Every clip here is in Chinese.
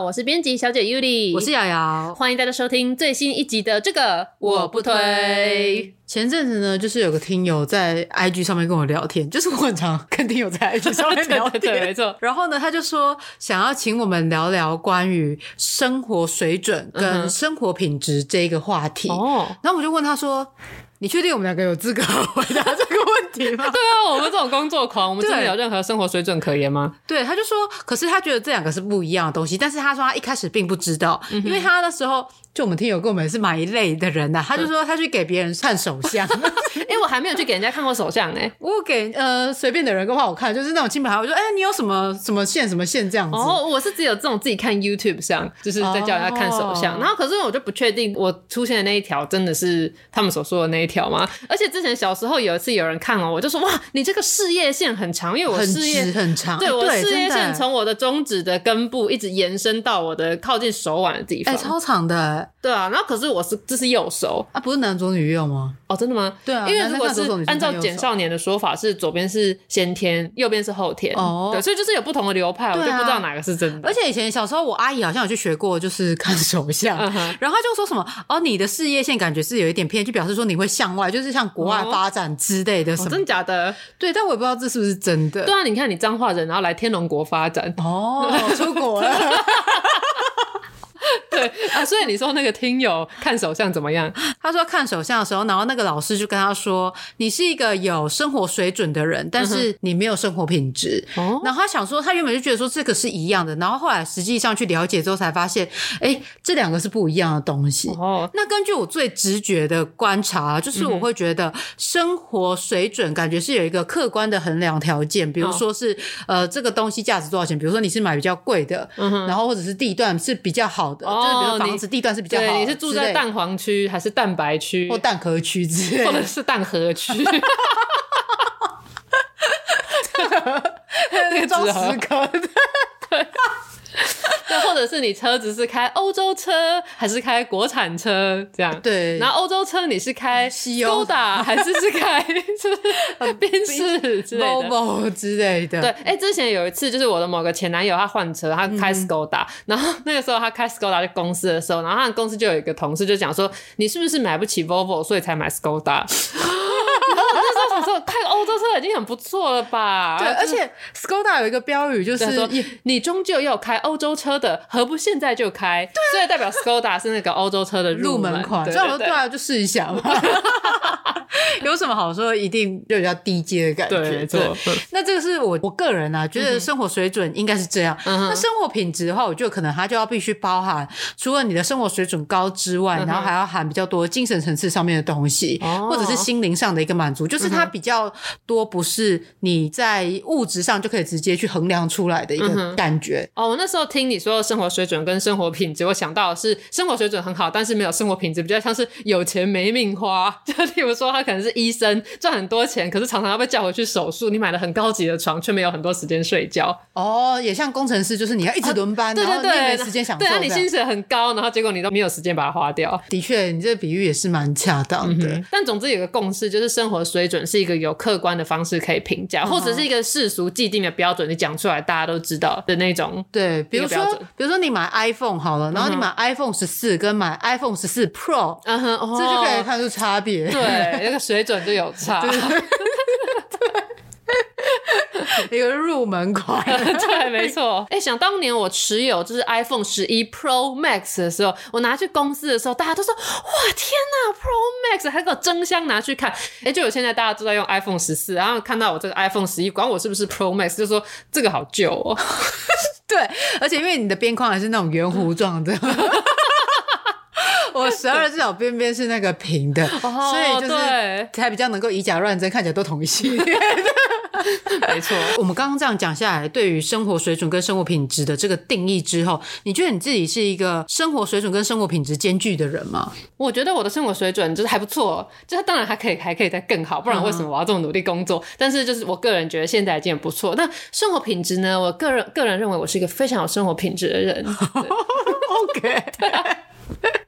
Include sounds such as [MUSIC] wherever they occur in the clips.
我是编辑小姐 Yuli，我是瑶瑶，欢迎大家收听最新一集的这个我不推。前阵子呢，就是有个听友在 IG 上面跟我聊天，[LAUGHS] 就是我很常跟听友在 IG 上面聊天，[LAUGHS] 对，没错。然后呢，他就说想要请我们聊聊关于生活水准跟生活品质这一个话题。哦、嗯，然后我就问他说。你确定我们两个有资格回答这个问题吗？[LAUGHS] 对啊，我们这种工作狂，我们真的有任何生活水准可言吗？对，他就说，可是他觉得这两个是不一样的东西，但是他说他一开始并不知道，嗯、因为他那时候。就我们听友跟我们是买一类的人呐、啊，他就说他去给别人看手相，哎、欸，我还没有去给人家看过手相呢、欸。我给呃随便的人跟话我看，就是那种亲朋好友，我说哎、欸，你有什么什么线什么线这样子。哦，我是只有这种自己看 YouTube 上，就是在叫人家看手相。哦、然后可是我就不确定我出现的那一条真的是他们所说的那一条吗？而且之前小时候有一次有人看哦，我就说哇，你这个事业线很长，因为我事业很，很长，[LAUGHS] 对，我事业线从我的中指的根部一直延伸到我的靠近手腕的地方，哎、欸，超长的。对啊，然后可是。我是这是右手啊，不是男左女右吗？哦，真的吗？对啊，因为如果是按照简少年的说法，是左边是先天，右边是后天。哦，对，所以就是有不同的流派，我就不知道哪个是真的。而且以前小时候，我阿姨好像有去学过，就是看手相，[LAUGHS] 然后她就说什么哦，你的事业线感觉是有一点偏，就表示说你会向外，就是向国外发展之类的什么。真的假的？对，但我也不知道这是不是真的。对啊，你看你彰化人，然后来天龙国发展，哦，出国了。[LAUGHS] [LAUGHS] [LAUGHS] 对啊，所以你说那个听友看手相怎么样？[GASPS] 他说看手相的时候，然后那个老师就跟他说：“你是一个有生活水准的人，但是你没有生活品质。嗯”然后他想说，他原本就觉得说这个是一样的，然后后来实际上去了解之后才发现，哎，这两个是不一样的东西。哦，那根据我最直觉的观察，就是我会觉得生活水准感觉是有一个客观的衡量条件，比如说是呃这个东西价值多少钱，比如说你是买比较贵的，嗯，然后或者是地段是比较好的。哦就是比如房子地段是比较好，对，你是住在蛋黄区还是蛋白区或蛋壳区之类，或者是蛋壳区？[LAUGHS] 那个装石壳的，对。对，或者是你车子是开欧洲车还是开国产车这样？对。然后欧洲车你是开 Skoda [LAUGHS] 还是是开就是宾士之类的，Volvo 之类的？对。哎，之前有一次就是我的某个前男友他换车，他开 Skoda，、嗯、然后那个时候他开 Skoda 去公司的时候，然后他的公司就有一个同事就讲说，你是不是买不起 Volvo 所以才买 Skoda？[LAUGHS] [LAUGHS] 开欧洲车已经很不错了吧？对，而且 Skoda 有一个标语就是说，你终究要开欧洲车的，何不现在就开？对，所以代表 Skoda 是那个欧洲车的入门款。这样我说对啊，就试一下嘛。[LAUGHS] 有什么好说？一定就比较低阶的感觉。对。那这个是我我个人啊，觉得生活水准应该是这样。那生活品质的话，我觉得可能它就要必须包含，除了你的生活水准高之外，然后还要含比较多精神层次上面的东西，或者是心灵上的一个满足，就是它比较多不是你在物质上就可以直接去衡量出来的一个感觉。哦，我那时候听你说的生活水准跟生活品质，我想到的是生活水准很好，但是没有生活品质，比较像是有钱没命花。就例如说，他可能是医生赚很多钱，可是常常要被叫回去手术。你买了很高级的床，却没有很多时间睡觉。哦，也像工程师，就是你要一直轮班，啊、对对对，你没时间享受。对啊，你薪水很高，然后结果你都没有时间把它花掉。的确，你这个比喻也是蛮恰当的。嗯、但总之有个共识，就是生活水准是一个有客观的方式可以评价，或者是一个世俗既定的标准，你讲出来大家都知道的那种。对，比如说，比如说你买 iPhone 好了，然后你买 iPhone 十四跟买 iPhone 十四 Pro，嗯哼，这就可以看出差别。对，那个水准就有差。[LAUGHS] 对 [LAUGHS] 一个入门款，[LAUGHS] 对，没错。[LAUGHS] 哎、欸，想当年我持有就是 iPhone 十一 Pro Max 的时候，我拿去公司的时候，大家都说：“哇，天哪，Pro Max 还给我争相拿去看。”哎，就有现在大家都在用 iPhone 十四，然后看到我这个 iPhone 十一，管我是不是 Pro Max，就说这个好旧哦。对，而且因为你的边框还是那种圆弧状的。我十二只脚边边是那个平的，所以就是才比较能够以假乱真，看起来都同一系列。[LAUGHS] 没错。我们刚刚这样讲下来，对于生活水准跟生活品质的这个定义之后，你觉得你自己是一个生活水准跟生活品质兼具的人吗？我觉得我的生活水准就是还不错，就是当然还可以还可以再更好，不然为什么我要这么努力工作？嗯、但是就是我个人觉得现在已经很不错。那生活品质呢？我个人个人认为我是一个非常有生活品质的人。[LAUGHS] OK，[LAUGHS]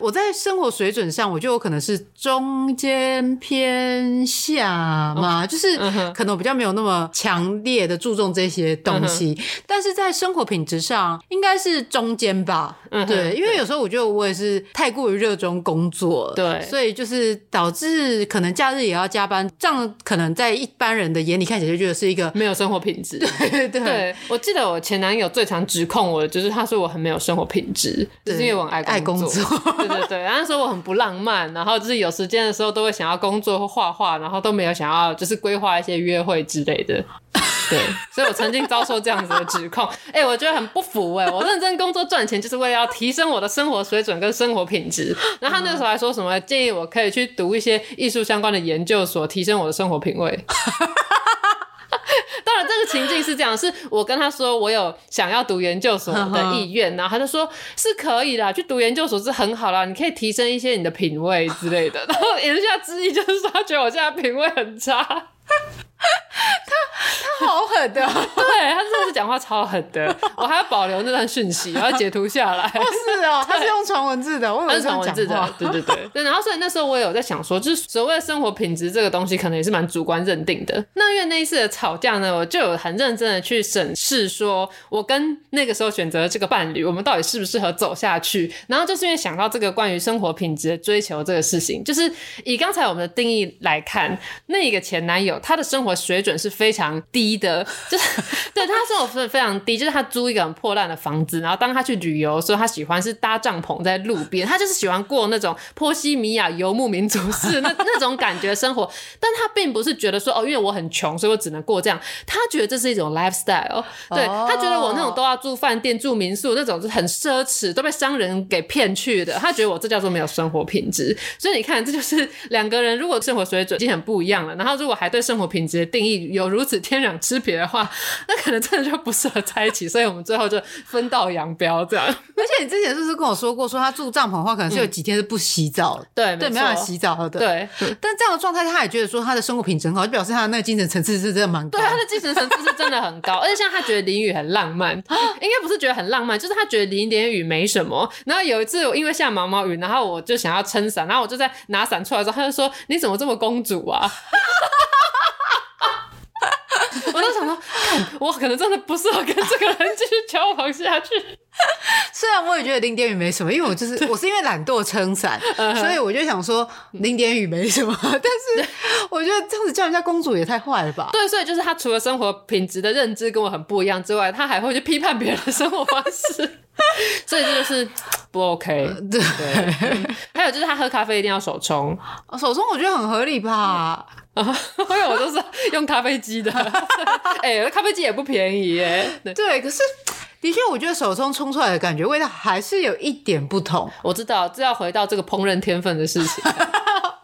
我在生活水准上，我就有可能是中间偏下嘛，就是可能我比较没有那么强烈的注重这些东西，但是在生活品质上应该是中间吧。对，因为有时候我觉得我也是太过于热衷工作，对，所以就是导致可能假日也要加班，这样可能在一般人的眼里看起来就觉得是一个没有生活品质。[LAUGHS] 对对对，我记得我前男友最常指控我的就是他说我很没有生活品质，就是因为我爱爱工作。[LAUGHS] 对对对，然后说我很不浪漫，然后就是有时间的时候都会想要工作或画画，然后都没有想要就是规划一些约会之类的。对，所以我曾经遭受这样子的指控，[LAUGHS] 哎、欸，我觉得很不服哎、欸，我认真工作赚钱就是为了要提升我的生活水准跟生活品质。然后他那个时候还说什么建议我可以去读一些艺术相关的研究所，提升我的生活品味。[LAUGHS] [LAUGHS] 当然，这个情境是这样：是我跟他说我有想要读研究所的意愿，然后他就说是可以啦，去读研究所是很好啦，你可以提升一些你的品味之类的。[LAUGHS] 然后言下之意就是说，他觉得我现在品味很差。他他好狠的，[LAUGHS] 对，他真的是讲话超狠的。[LAUGHS] 我还要保留那段讯息，然后截图下来。哦，是哦，[LAUGHS] 他是用传文字的，我他是传文字的，对对对对。然后所以那时候我也有在想说，就是所谓的生活品质这个东西，可能也是蛮主观认定的。那因为那一次的吵架呢，我就有很认真的去审视，说我跟那个时候选择的这个伴侣，我们到底适不适合走下去。然后就是因为想到这个关于生活品质的追求这个事情，就是以刚才我们的定义来看，那一个前男友他的生活水准是非常低的，就是 [LAUGHS] 对他生活非常低，就是他租一个很破烂的房子，然后当他去旅游的时候，他喜欢是搭帐篷在路边，他就是喜欢过那种波西米亚游牧民族式那那种感觉生活，但他并不是觉得说哦，因为我很穷，所以我只能过这样，他觉得这是一种 lifestyle，对，他觉得我那种都要住饭店、住民宿那种是很奢侈，都被商人给骗去的，他觉得我这叫做没有生活品质，所以你看，这就是两个人如果生活水准已经很不一样了，然后如果还对生活品质的定义。有如此天壤之别的话，那可能真的就不适合在一起，所以我们最后就分道扬镳这样。[LAUGHS] 而且你之前是不是跟我说过，说他住帐篷的话，可能是有几天是不洗澡，嗯、对对，没办法洗澡的。对，但这样的状态，他也觉得说他的生活品质很好，就表示他的那个精神层次是真的蛮高。对，他的精神层次是真的很高，而且像他觉得淋雨很浪漫，[LAUGHS] 应该不是觉得很浪漫，就是他觉得淋一点雨没什么。然后有一次我因为下毛毛雨，然后我就想要撑伞，然后我就在拿伞出来之后，他就说：“你怎么这么公主啊？” [LAUGHS] 我就想说，[LAUGHS] 我可能真的不适合跟这个人继续交往下去。[LAUGHS] 虽然我也觉得淋点雨没什么，因为我就是我是因为懒惰撑伞，所以我就想说淋点雨没什么。[LAUGHS] 但是我觉得这样子叫人家公主也太坏了吧？对，所以就是他除了生活品质的认知跟我很不一样之外，他还会去批判别人的生活方式，所以这就是 [TSK] 不 OK。对，还有就是他喝咖啡一定要手冲，手冲我觉得很合理吧。因为我都是用咖啡机的，[LAUGHS] 哎、欸，咖啡机也不便宜耶。对，对，可是的确，我觉得手冲冲出来的感觉味道还是有一点不同。我知道，这要回到这个烹饪天分的事情。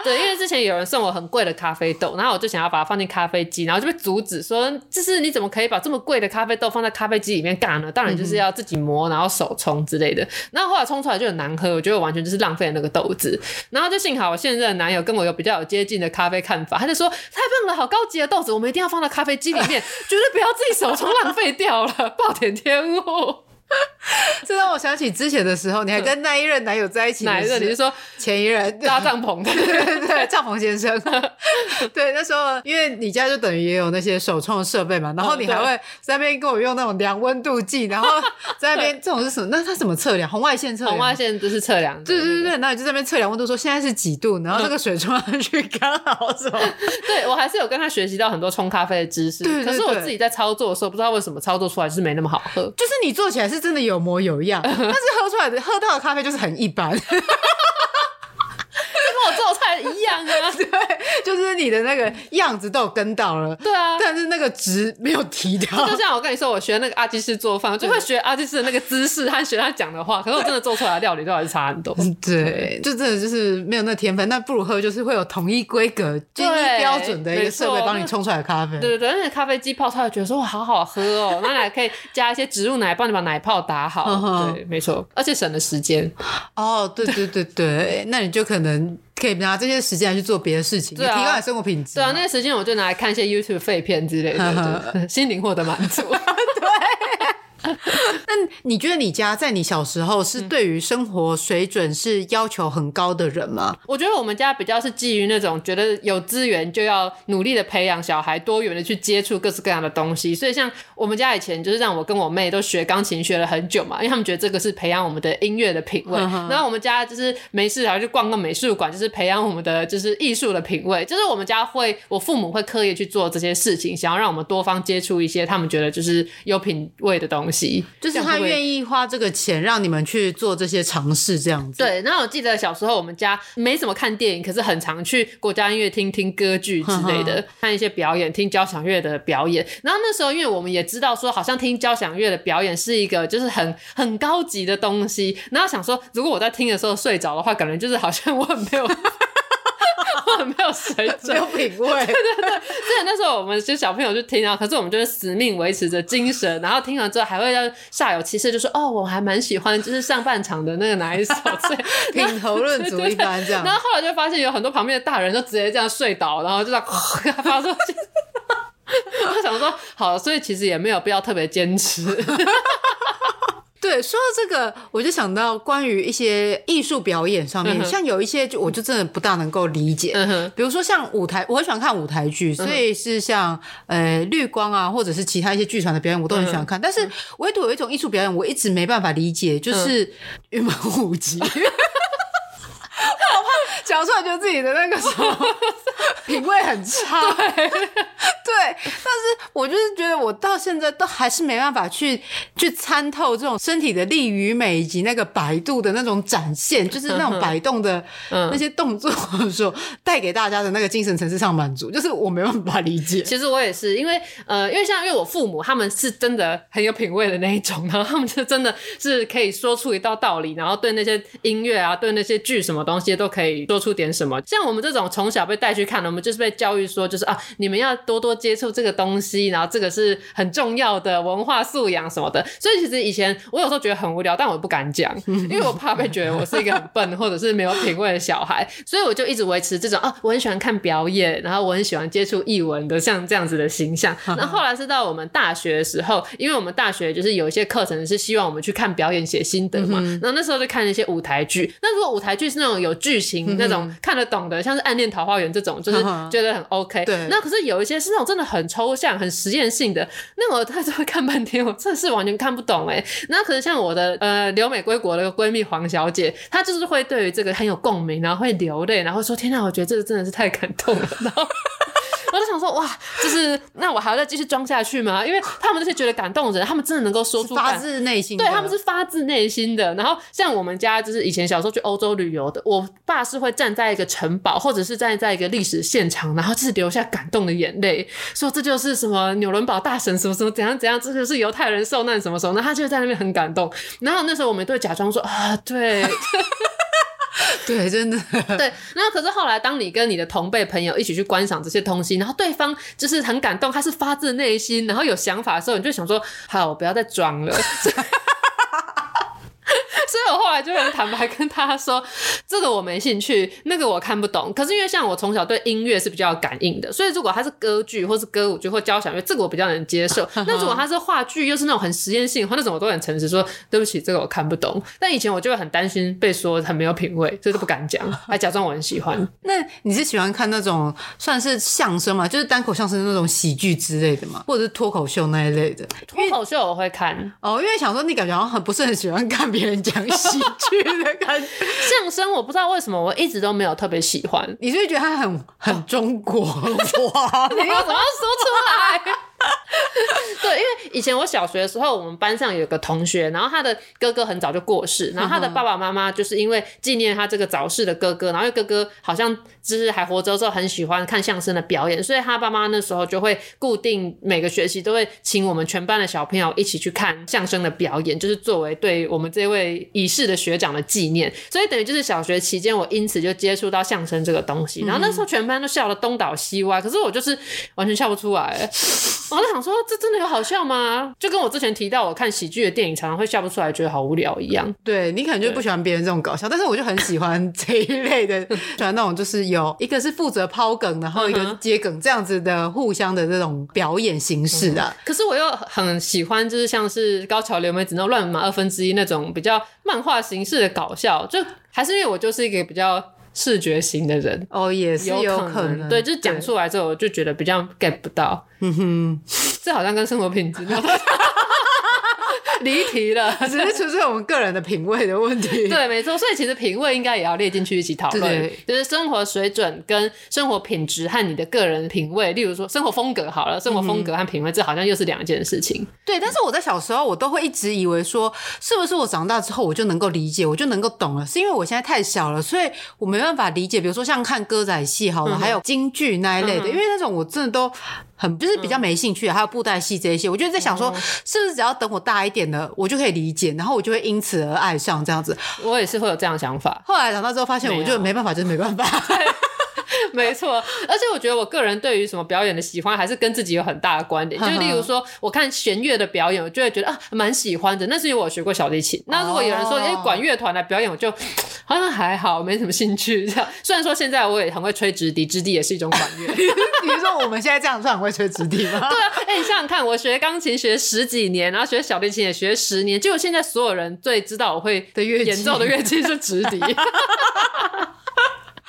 对，因为之前有人送我很贵的咖啡豆，然后我就想要把它放进咖啡机，然后就被阻止说，就是你怎么可以把这么贵的咖啡豆放在咖啡机里面干呢？当然就是要自己磨，然后手冲之类的。然后后来冲出来就很难喝，我觉得我完全就是浪费了那个豆子。然后就幸好我现任的男友跟我有比较有接近的咖啡看法，他就说太棒了，好高级的豆子，我们一定要放到咖啡机里面，绝对不要自己手冲浪费掉了，暴殄天物。[LAUGHS] 这让我想起之前的时候，你还跟那一任男友在一起。哪一任？你是说前一任 [LAUGHS] 搭帐篷的？[LAUGHS] 对对对，帐篷先生。对，那时候因为你家就等于也有那些手冲的设备嘛，然后你还会在那边跟我用那种量温度计，然后在那边这种是什么？那他怎么测量？红外线测量？红外线就是测量。对对对对，然后你就在那边测量温度，说现在是几度，然后那个水冲上去刚好是吧？对，我还是有跟他学习到很多冲咖啡的知识。对，可是我自己在操作的时候，不知道为什么操作出来就是没那么好喝。就是你做起来是真的有模有样，[LAUGHS] 但是喝出来的喝到的咖啡就是很一般，就跟我做菜一样啊。[LAUGHS] 对，就是你的那个样子都有跟到了，对啊，但是那个值没有提到。就像我跟你说，我学那个阿基师做饭，就会学阿基师的那个姿势和学他讲的话，可是我真的做出来的料理都还是差很多。[LAUGHS] 对，就真的就是没有那天分。那不如喝就是会有统一规格、统一标准的一个设备帮你冲出来的咖啡。对对对，而且咖啡机泡出来觉得说哇，好好喝哦，[LAUGHS] 那还可以加一些植物奶，帮你把奶泡打好。对，没错，而且省了时间。哦，对对对对，那你就可能。可以拿这些时间来去做别的事情，对啊，提高你生活品质。对啊，那些时间我就拿来看一些 YouTube 废片之类的，[LAUGHS] 心灵获得满足。[LAUGHS] 对。[LAUGHS] 那你觉得你家在你小时候是对于生活水准是要求很高的人吗？我觉得我们家比较是基于那种觉得有资源就要努力的培养小孩多元的去接触各式各样的东西，所以像我们家以前就是让我跟我妹都学钢琴学了很久嘛，因为他们觉得这个是培养我们的音乐的品味。然后我们家就是没事然后就逛个美术馆，就是培养我们的就是艺术的品味。就是我们家会，我父母会刻意去做这些事情，想要让我们多方接触一些他们觉得就是有品味的东西。就是他愿意花这个钱让你们去做这些尝试，这样子。对，然后我记得小时候我们家没怎么看电影，可是很常去国家音乐厅听歌剧之类的，呵呵看一些表演，听交响乐的表演。然后那时候，因为我们也知道说，好像听交响乐的表演是一个就是很很高级的东西。然后想说，如果我在听的时候睡着的话，感觉就是好像我很没有。[LAUGHS] 我 [LAUGHS] 很没有水准，[LAUGHS] 没有品味。对 [LAUGHS] 对对，所以那时候我们其实小朋友就听啊，可是我们就是死命维持着精神，然后听完之后还会要煞有其事就说：“哦，我还蛮喜欢，就是上半场的那个哪一首。”所以品头论足一般这样。然后后来就发现有很多旁边的大人都直接这样睡倒，然后就这样发出去。我想说，好，所以其实也没有必要特别坚持。对，说到这个，我就想到关于一些艺术表演上面，嗯、像有一些就我就真的不大能够理解。嗯、比如说像舞台，我很喜欢看舞台剧，所以是像呃绿光啊，或者是其他一些剧团的表演，我都很喜欢看。嗯、但是唯独有一种艺术表演，我一直没办法理解，就是云门舞集。[LAUGHS] [LAUGHS] [LAUGHS] 嗯讲出来觉得自己的那个什 [LAUGHS] 么品味很差，对，[LAUGHS] 对，但是我就是觉得我到现在都还是没办法去去参透这种身体的力与美以及那个摆动的那种展现，就是那种摆动的 [LAUGHS] 那些动作的带给大家的那个精神层次上满足，就是我没办法理解。其实我也是，因为呃，因为像因为我父母他们是真的很有品味的那一种，然后他们就真的是可以说出一道道理，然后对那些音乐啊，对那些剧什么东西都可以说出点什么，像我们这种从小被带去看的，我们就是被教育说，就是啊，你们要多多接触这个东西，然后这个是很重要的文化素养什么的。所以其实以前我有时候觉得很无聊，但我不敢讲，[LAUGHS] 因为我怕被觉得我是一个很笨或者是没有品味的小孩，所以我就一直维持这种啊，我很喜欢看表演，然后我很喜欢接触艺文的像这样子的形象。[LAUGHS] 那后后来是到我们大学的时候，因为我们大学就是有一些课程是希望我们去看表演写心得嘛，然后那时候就看一些舞台剧。那如果舞台剧是那种有剧情那种。看得懂的，像是《暗恋桃花源》这种，就是觉得很 OK。对。那可是有一些是那种真的很抽象、很实验性的，那我他就会看半天，我真的是完全看不懂哎。那可是像我的呃留美归国的闺蜜黄小姐，她就是会对于这个很有共鸣，然后会流泪，然后说：“天哪，我觉得这个真的是太感动了。” [LAUGHS] 然后。我就想说，哇，就是那我还要再继续装下去吗？因为他们那些觉得感动的人，他们真的能够说出发自内心，对，他们是发自内心的。然后像我们家，就是以前小时候去欧洲旅游的，我爸是会站在一个城堡，或者是站在一个历史现场，然后就是流下感动的眼泪，说这就是什么纽伦堡大神什么什么怎样怎样，这就是犹太人受难什么什么，那他就在那边很感动。然后那时候我们都会假装说啊，对。[LAUGHS] [LAUGHS] 对，真的。[LAUGHS] 对，那可是后来，当你跟你的同辈朋友一起去观赏这些东西，然后对方就是很感动，他是发自内心，然后有想法的时候，你就想说：好，我不要再装了。[LAUGHS] [LAUGHS] 所以我后来就很坦白跟他说，这个我没兴趣，那个我看不懂。可是因为像我从小对音乐是比较有感应的，所以如果他是歌剧或是歌舞剧或交响乐，这个我比较能接受。[LAUGHS] 那如果他是话剧，又是那种很实验性的话，那种我都很诚实说，对不起，这个我看不懂。但以前我就会很担心被说很没有品味，所以都不敢讲，[LAUGHS] 还假装我很喜欢。那你是喜欢看那种算是相声嘛？就是单口相声那种喜剧之类的嘛？或者是脱口秀那一类的？脱口秀我会看哦，因为想说你感觉好像很不是很喜欢看别人讲。喜剧的感觉，相声我不知道为什么我一直都没有特别喜欢。你是不是觉得他很很中国？哇，[LAUGHS] 你为什么要说出来？[LAUGHS] 对，因为以前我小学的时候，我们班上有个同学，然后他的哥哥很早就过世，然后他的爸爸妈妈就是因为纪念他这个早逝的哥哥，然后哥哥好像就是还活着的时候很喜欢看相声的表演，所以他爸妈那时候就会固定每个学期都会请我们全班的小朋友一起去看相声的表演，就是作为对我们这位已逝的学长的纪念。所以等于就是小学期间，我因此就接触到相声这个东西，然后那时候全班都笑得东倒西歪，可是我就是完全笑不出来。[LAUGHS] 我就想说，这真的有好笑吗？就跟我之前提到，我看喜剧的电影常常会笑不出来，觉得好无聊一样。对，你可能就不喜欢别人这种搞笑，但是我就很喜欢 [LAUGHS] 这一类的，[LAUGHS] 喜欢那种就是有一个是负责抛梗，然后一个是接梗这样子的互相的这种表演形式的。可是我又很喜欢，就是像是高桥留美子那种乱码二分之一那种比较漫画形式的搞笑，就还是因为我就是一个比较。视觉型的人哦，也是有可能，对，就是讲出来之后，我就觉得比较 get 不到。嗯哼，这好像跟生活品质。[LAUGHS] 离题了，只是纯粹我们个人的品味的问题。[LAUGHS] 对，没错，所以其实品味应该也要列进去一起讨论。对，就是生活水准跟生活品质和你的个人品味，例如说生活风格好了，生活风格和品味，这好像又是两件事情。对，但是我在小时候，我都会一直以为说，是不是我长大之后我就能够理解，我就能够懂了？是因为我现在太小了，所以我没办法理解。比如说像看歌仔戏好了，还有京剧那一类的，因为那种我真的都。很就是比较没兴趣，还有布袋戏这一些，我就在想说，是不是只要等我大一点了，我就可以理解，然后我就会因此而爱上这样子。我也是会有这样想法。后来长大之后发现，我就没办法，就是没办法。[LAUGHS] 没错，而且我觉得我个人对于什么表演的喜欢，还是跟自己有很大的关联。就例如说，我看弦乐的表演，我就会觉得啊，蛮喜欢的。那是因为我学过小提琴。那如果有人说，哎，管乐团来表演，我就好像还好，没什么兴趣。这样，虽然说现在我也很会吹直笛，直笛也是一种管乐。[LAUGHS] 比如说我们现在这样算很会吹直笛吗？对啊，哎，你想想看，我学钢琴学十几年，然后学小提琴也学十年，结果现在所有人最知道我会的乐演奏的乐器是直笛。[LAUGHS]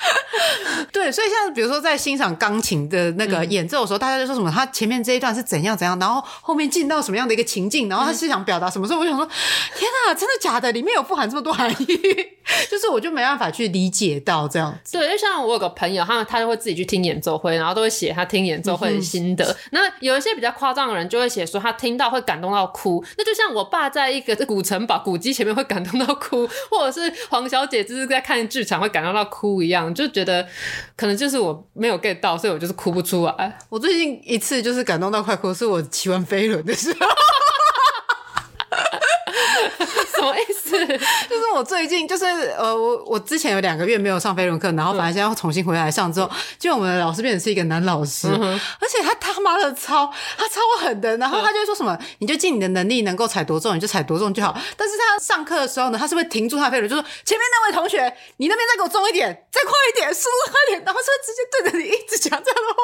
[LAUGHS] 对，所以像比如说在欣赏钢琴的那个演奏的时候，嗯、大家就说什么他前面这一段是怎样怎样，然后后面进到什么样的一个情境，然后他是想表达什么？时候我就想说，天哪，真的假的？里面有富含这么多含义，[LAUGHS] 就是我就没办法去理解到这样子。对，就像我有个朋友，他他就会自己去听演奏会，然后都会写他听演奏会的心得。嗯、[LAUGHS] 那有一些比较夸张的人就会写说他听到会感动到哭。那就像我爸在一个古城堡古迹前面会感动到哭，或者是黄小姐就是在看剧场会感动到哭一样，就觉得。可能就是我没有 get 到，所以我就是哭不出来。我最近一次就是感动到快哭，是我骑完飞轮的时候。什么意思？[LAUGHS] 就是我最近就是呃，我我之前有两个月没有上飞轮课，然后反正现在要重新回来上之后，就我们的老师变成是一个男老师，嗯、而且他他妈的超他超狠的，然后他就会说什么，嗯、你就尽你的能力能够踩多重你就踩多重就好。但是他上课的时候呢，他是会停住他的飞轮，就说前面那位同学，你那边再给我重一点，再快一点，速度快一点，然后是会直接对着你一直讲这样的话，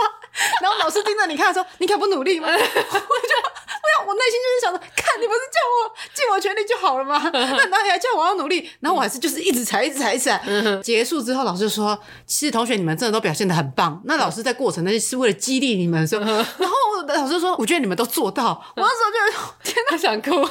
然后老师盯着你看的时候，你可不努力吗？[LAUGHS] 我就我要我内心就是想说，看你不是叫我尽我全力就好了吗？[LAUGHS] 那哪里还叫我要努力？然后我还是就是一直踩，一直踩，一直踩。结束之后，老师就说：“其实同学，你们真的都表现的很棒。”那老师在过程那是为了激励你们，说。然后老师说：“我觉得你们都做到。”我那时候就天哪，想哭。[LAUGHS]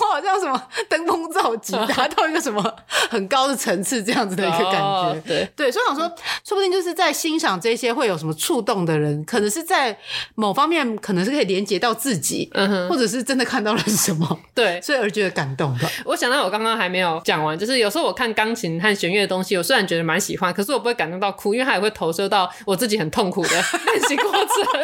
我好像什么登峰造极，[LAUGHS] 达到一个什么很高的层次，这样子的一个感觉。Oh, 对对，所以想说，说不定就是在欣赏这些会有什么触动的人，可能是在某方面，可能是可以连接到自己，嗯哼，或者是真的看到了什么，对，所以而觉得感动吧。我想到我刚刚还没有讲完，就是有时候我看钢琴和弦乐的东西，我虽然觉得蛮喜欢，可是我不会感动到哭，因为它也会投射到我自己很痛苦的 [LAUGHS] 练习过程。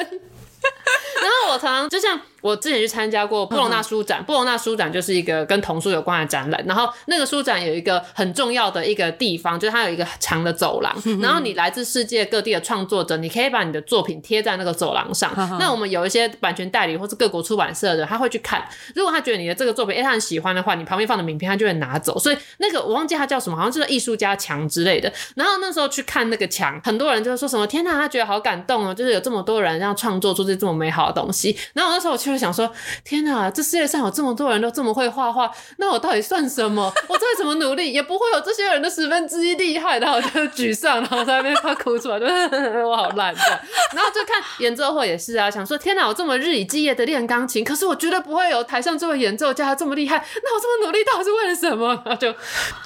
[LAUGHS] 然后我常常就像。我之前去参加过布隆纳书展，布隆纳书展就是一个跟童书有关的展览。然后那个书展有一个很重要的一个地方，就是它有一个长的走廊。然后你来自世界各地的创作者，你可以把你的作品贴在那个走廊上。那我们有一些版权代理或是各国出版社的，他会去看。如果他觉得你的这个作品，哎，他很喜欢的话，你旁边放的名片，他就会拿走。所以那个我忘记他叫什么，好像就是艺术家墙之类的。然后那时候去看那个墙，很多人就会说什么：“天呐，他觉得好感动哦，就是有这么多人让创作出这这么美好的东西。”然后我那时候我就想说。天哪，这世界上有这么多人都这么会画画，那我到底算什么？我再怎么努力，也不会有这些人的十分之一厉害。然后我就沮丧，然后在那边快哭出来，就 [LAUGHS] 我好烂这样。然后就看演奏会也是啊，想说天哪，我这么日以继夜的练钢琴，可是我绝对不会有台上这位演奏家这么厉害。那我这么努力到底是为了什么？然后就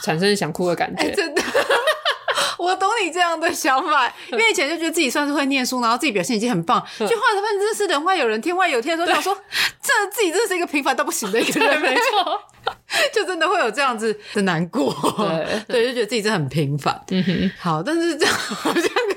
产生想哭的感觉。真的。[LAUGHS] 我懂你这样的想法，因为以前就觉得自己算是会念书，然后自己表现已经很棒，[LAUGHS] 就后来发现真的是人外有人，天外有天的时候，想说这自己真是一个平凡到不行的一个人，[LAUGHS] 没错，就真的会有这样子的难过，对，对，就觉得自己真的很平凡。嗯哼，好，但是这样好像跟。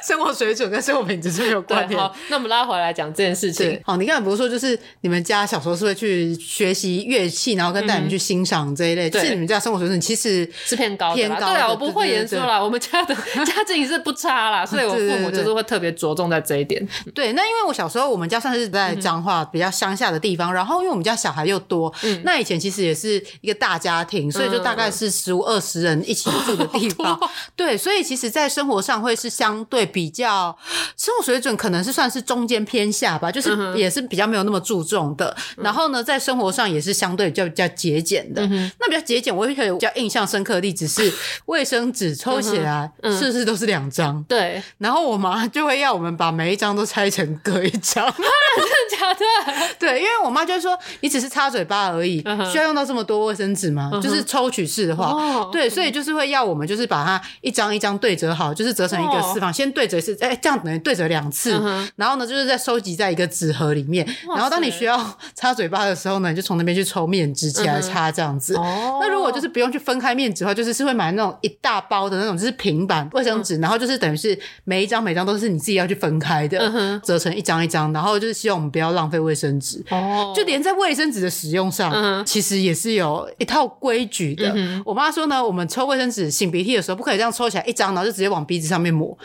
[LAUGHS] 生活水准跟生活品质是没有关系。好，那我们拉回来讲这件事情。好，你刚才不是说，就是你们家小时候是会去学习乐器，然后跟带你们去欣赏这一类，就、嗯、是你们家生活水准其实是偏高偏高。对啊，我不会言说啦，我们家的 [LAUGHS] 家境是不差啦，[LAUGHS] 所以我父母就是会特别着重在这一点。对，那因为我小时候我们家算是在彰化比较乡下的地方，然后因为我们家小孩又多，嗯、那以前其实也是一个大家庭，所以就大概是十五二十人一起住的地方。嗯、对，所以其实，在生活上会是相对比较。生活水准可能是算是中间偏下吧，就是也是比较没有那么注重的。嗯、然后呢，在生活上也是相对比较比较节俭的。嗯、那比较节俭，我会比较印象深刻的例子是 [LAUGHS] 卫生纸抽起来，是不是都是两张？对。然后我妈就会要我们把每一张都拆成各一张。[LAUGHS] 真的假的？对，因为我妈就会说，你只是擦嘴巴而已，需要用到这么多卫生纸吗？就是抽取式的话，哦、对，所以就是会要我们就是把它一张一张对折好，就是折成一个四方，先对折一次，哎，这样。等于对折两次，嗯，然后呢，就是在收集在一个纸盒里面。然后当你需要擦嘴巴的时候呢，你就从那边去抽面纸起来擦，这样子，嗯。那如果就是不用去分开面纸的话，就是是会买那种一大包的那种，就是平板卫生纸，嗯，然后就是等于是每一张每张都是你自己要去分开的，嗯，折成一张一张。然后就是希望我们不要浪费卫生纸。哦，就连在卫生纸的使用上，嗯，其实也是有一套规矩的。嗯，我妈说呢，我们抽卫生纸擤鼻涕的时候，不可以这样抽起来一张，然后就直接往鼻子上面抹，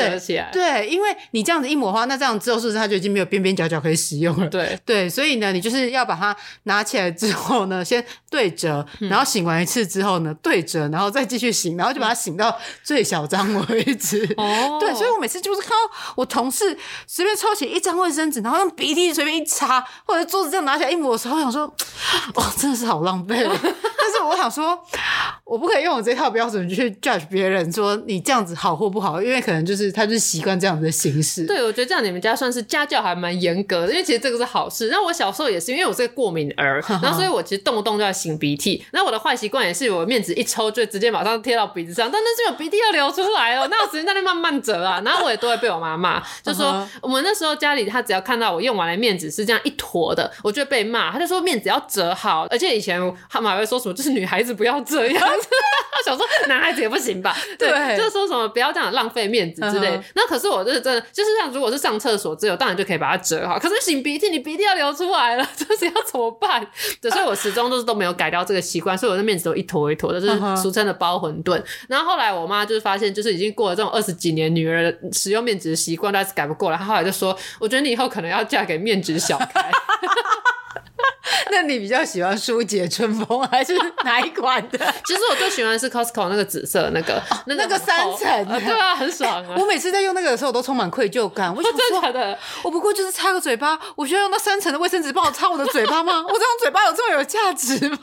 折起来。对。对，因为你这样子一抹花，那这样之后是不是它就已经没有边边角角可以使用了？对对，所以呢，你就是要把它拿起来之后呢，先对折，然后醒完一次之后呢，对折，然后再继续醒，然后就把它醒到最小张为止。哦，对，所以我每次就是看到我同事随便抽起一张卫生纸，然后用鼻涕随便一擦，或者桌子这样拿起来一抹的时候，我想说，哇，真的是好浪费。[LAUGHS] 但是我想说，我不可以用我这套标准去 judge 别人，说你这样子好或不好，因为可能就是他就是习惯这样子的形式。对，我觉得这样你们家算是家教还蛮严格的，因为其实这个是好事。那我小时候也是，因为我是个过敏儿，[LAUGHS] 然后所以我其实动不动就要擤鼻涕。那我的坏习惯也是，我面纸一抽就直接马上贴到鼻子上，但那是有鼻涕要流出来哦，[LAUGHS] 那有时间在那慢慢折啊？然后我也都会被我妈骂，[LAUGHS] 就说我们那时候家里，他只要看到我用完了面纸是这样一坨的，我就会被骂。他就说面纸要折好，而且以前他们还会说什么，就是女孩子不要这样。[LAUGHS] 他想说男孩子也不行吧？[LAUGHS] 对，就是说什么不要这样浪费面子之类。那可是我就是真的就。是像如果是上厕所，只有当然就可以把它折好。可是擤鼻涕，你鼻涕要流出来了，[LAUGHS] 这是要怎么办？对，所以我始终都是都没有改掉这个习惯，所以我的面子都一坨一坨的，就是俗称的包馄饨。然后后来我妈就是发现，就是已经过了这种二十几年女儿使用面纸的习惯，但是改不过来。她后来就说：“我觉得你以后可能要嫁给面纸小开。” [LAUGHS] 那你比较喜欢舒洁春风还是哪一款的？[LAUGHS] 其实我最喜欢的是 Costco 那个紫色那个，哦、那个三层、呃，对啊，[LAUGHS] 很爽啊！我每次在用那个的时候，我都充满愧疚感。我想说真的，我不过就是擦个嘴巴，我需要用那三层的卫生纸帮我擦我的嘴巴吗？我这种嘴巴有这么有价值吗？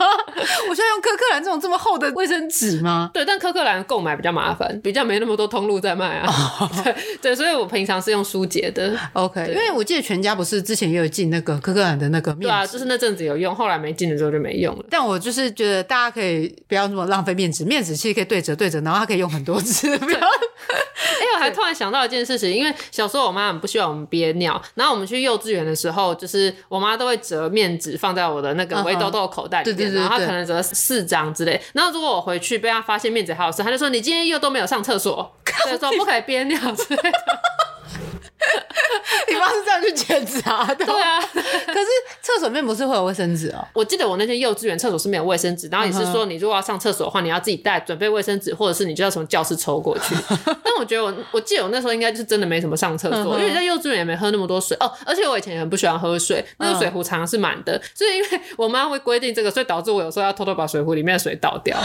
我需要用柯克兰这种这么厚的卫生纸吗？对，但柯克兰购买比较麻烦，比较没那么多通路在卖啊。哦、对对，所以我平常是用舒洁的。OK，因为我记得全家不是之前也有进那个柯克兰的那个面纸，对啊，就是那阵子有用，后来没进的时候就没用了。但我就是觉得大家可以不要那么浪费面纸，面纸其实可以对折对折，然后它可以用很多次。[LAUGHS] 不要。[LAUGHS] 哎，我还突然想到一件事情，因为小时候我妈很不希望我们憋尿，然后我们去幼稚园的时候，就是我妈都会折面纸放在我的那个围兜兜口袋里面，uh. 对对对对，然后她可能折四张之类。然后如果我回去被她发现面纸还有事，她就说你今天又都没有上厕所，所以说不可以憋尿之类的。[LAUGHS] [LAUGHS] 你妈是这样去检查的？[LAUGHS] 对啊，可是厕所里面不是会有卫生纸哦？我记得我那天幼稚园厕所是没有卫生纸，然后你是说你如果要上厕所的话，你要自己带准备卫生纸，或者是你就要从教室抽过去。[LAUGHS] 但我觉得我我记得我那时候应该就是真的没什么上厕所，因为在幼稚园也没喝那么多水哦。而且我以前也很不喜欢喝水，那个水壶常常是满的，所以因为我妈会规定这个，所以导致我有时候要偷偷把水壶里面的水倒掉，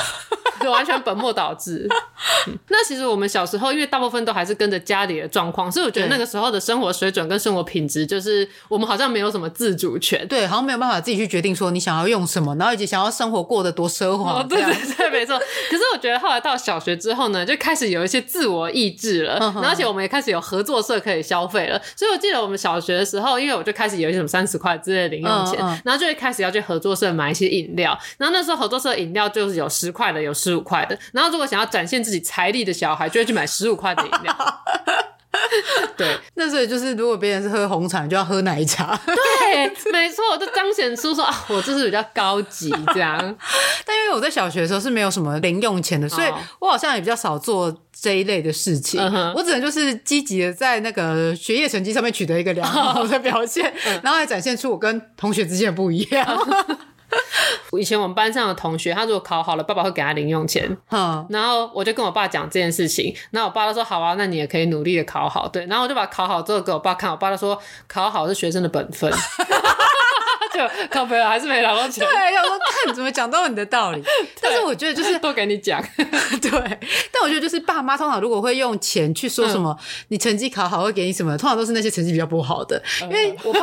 就完全本末倒置。嗯，那其实我们小时候因为大部分都还是跟着家里的状况，所以我觉得那个时候的生活水准。转跟生活品质，就是我们好像没有什么自主权，对，好像没有办法自己去决定说你想要用什么，然后以及想要生活过得多奢华。哦，对对对，没错。可是我觉得后来到小学之后呢，就开始有一些自我意志了，嗯、而且我们也开始有合作社可以消费了。所以我记得我们小学的时候，因为我就开始有一些什么三十块之类的零用钱，然后就会开始要去合作社买一些饮料。然后那时候合作社饮料就是有十块的，有十五块的。然后如果想要展现自己财力的小孩，就会去买十五块的饮料。[LAUGHS] [LAUGHS] 对，那所以就是，如果别人是喝红茶，就要喝奶茶。对，没错，就彰显出说啊，我这是比较高级这样。[LAUGHS] 但因为我在小学的时候是没有什么零用钱的，所以我好像也比较少做这一类的事情。哦、我只能就是积极的在那个学业成绩上面取得一个良好的表现，哦、然后还展现出我跟同学之间的不一样。[LAUGHS] 哦 [LAUGHS] 以前我们班上的同学，他如果考好了，爸爸会给他零用钱。[LAUGHS] 嗯，然后我就跟我爸讲这件事情，那我爸就说好啊，那你也可以努力的考好。对，然后我就把考好之后给我爸看，我爸就说考好是学生的本分。[LAUGHS] 就考没了还是没拿到钱。对，要说看你怎么讲都有你的道理。[LAUGHS] 但是我觉得就是都给你讲。[LAUGHS] 对，但我觉得就是爸妈通常如果会用钱去说什么，嗯、你成绩考好会给你什么，通常都是那些成绩比较不好的，因为我爸。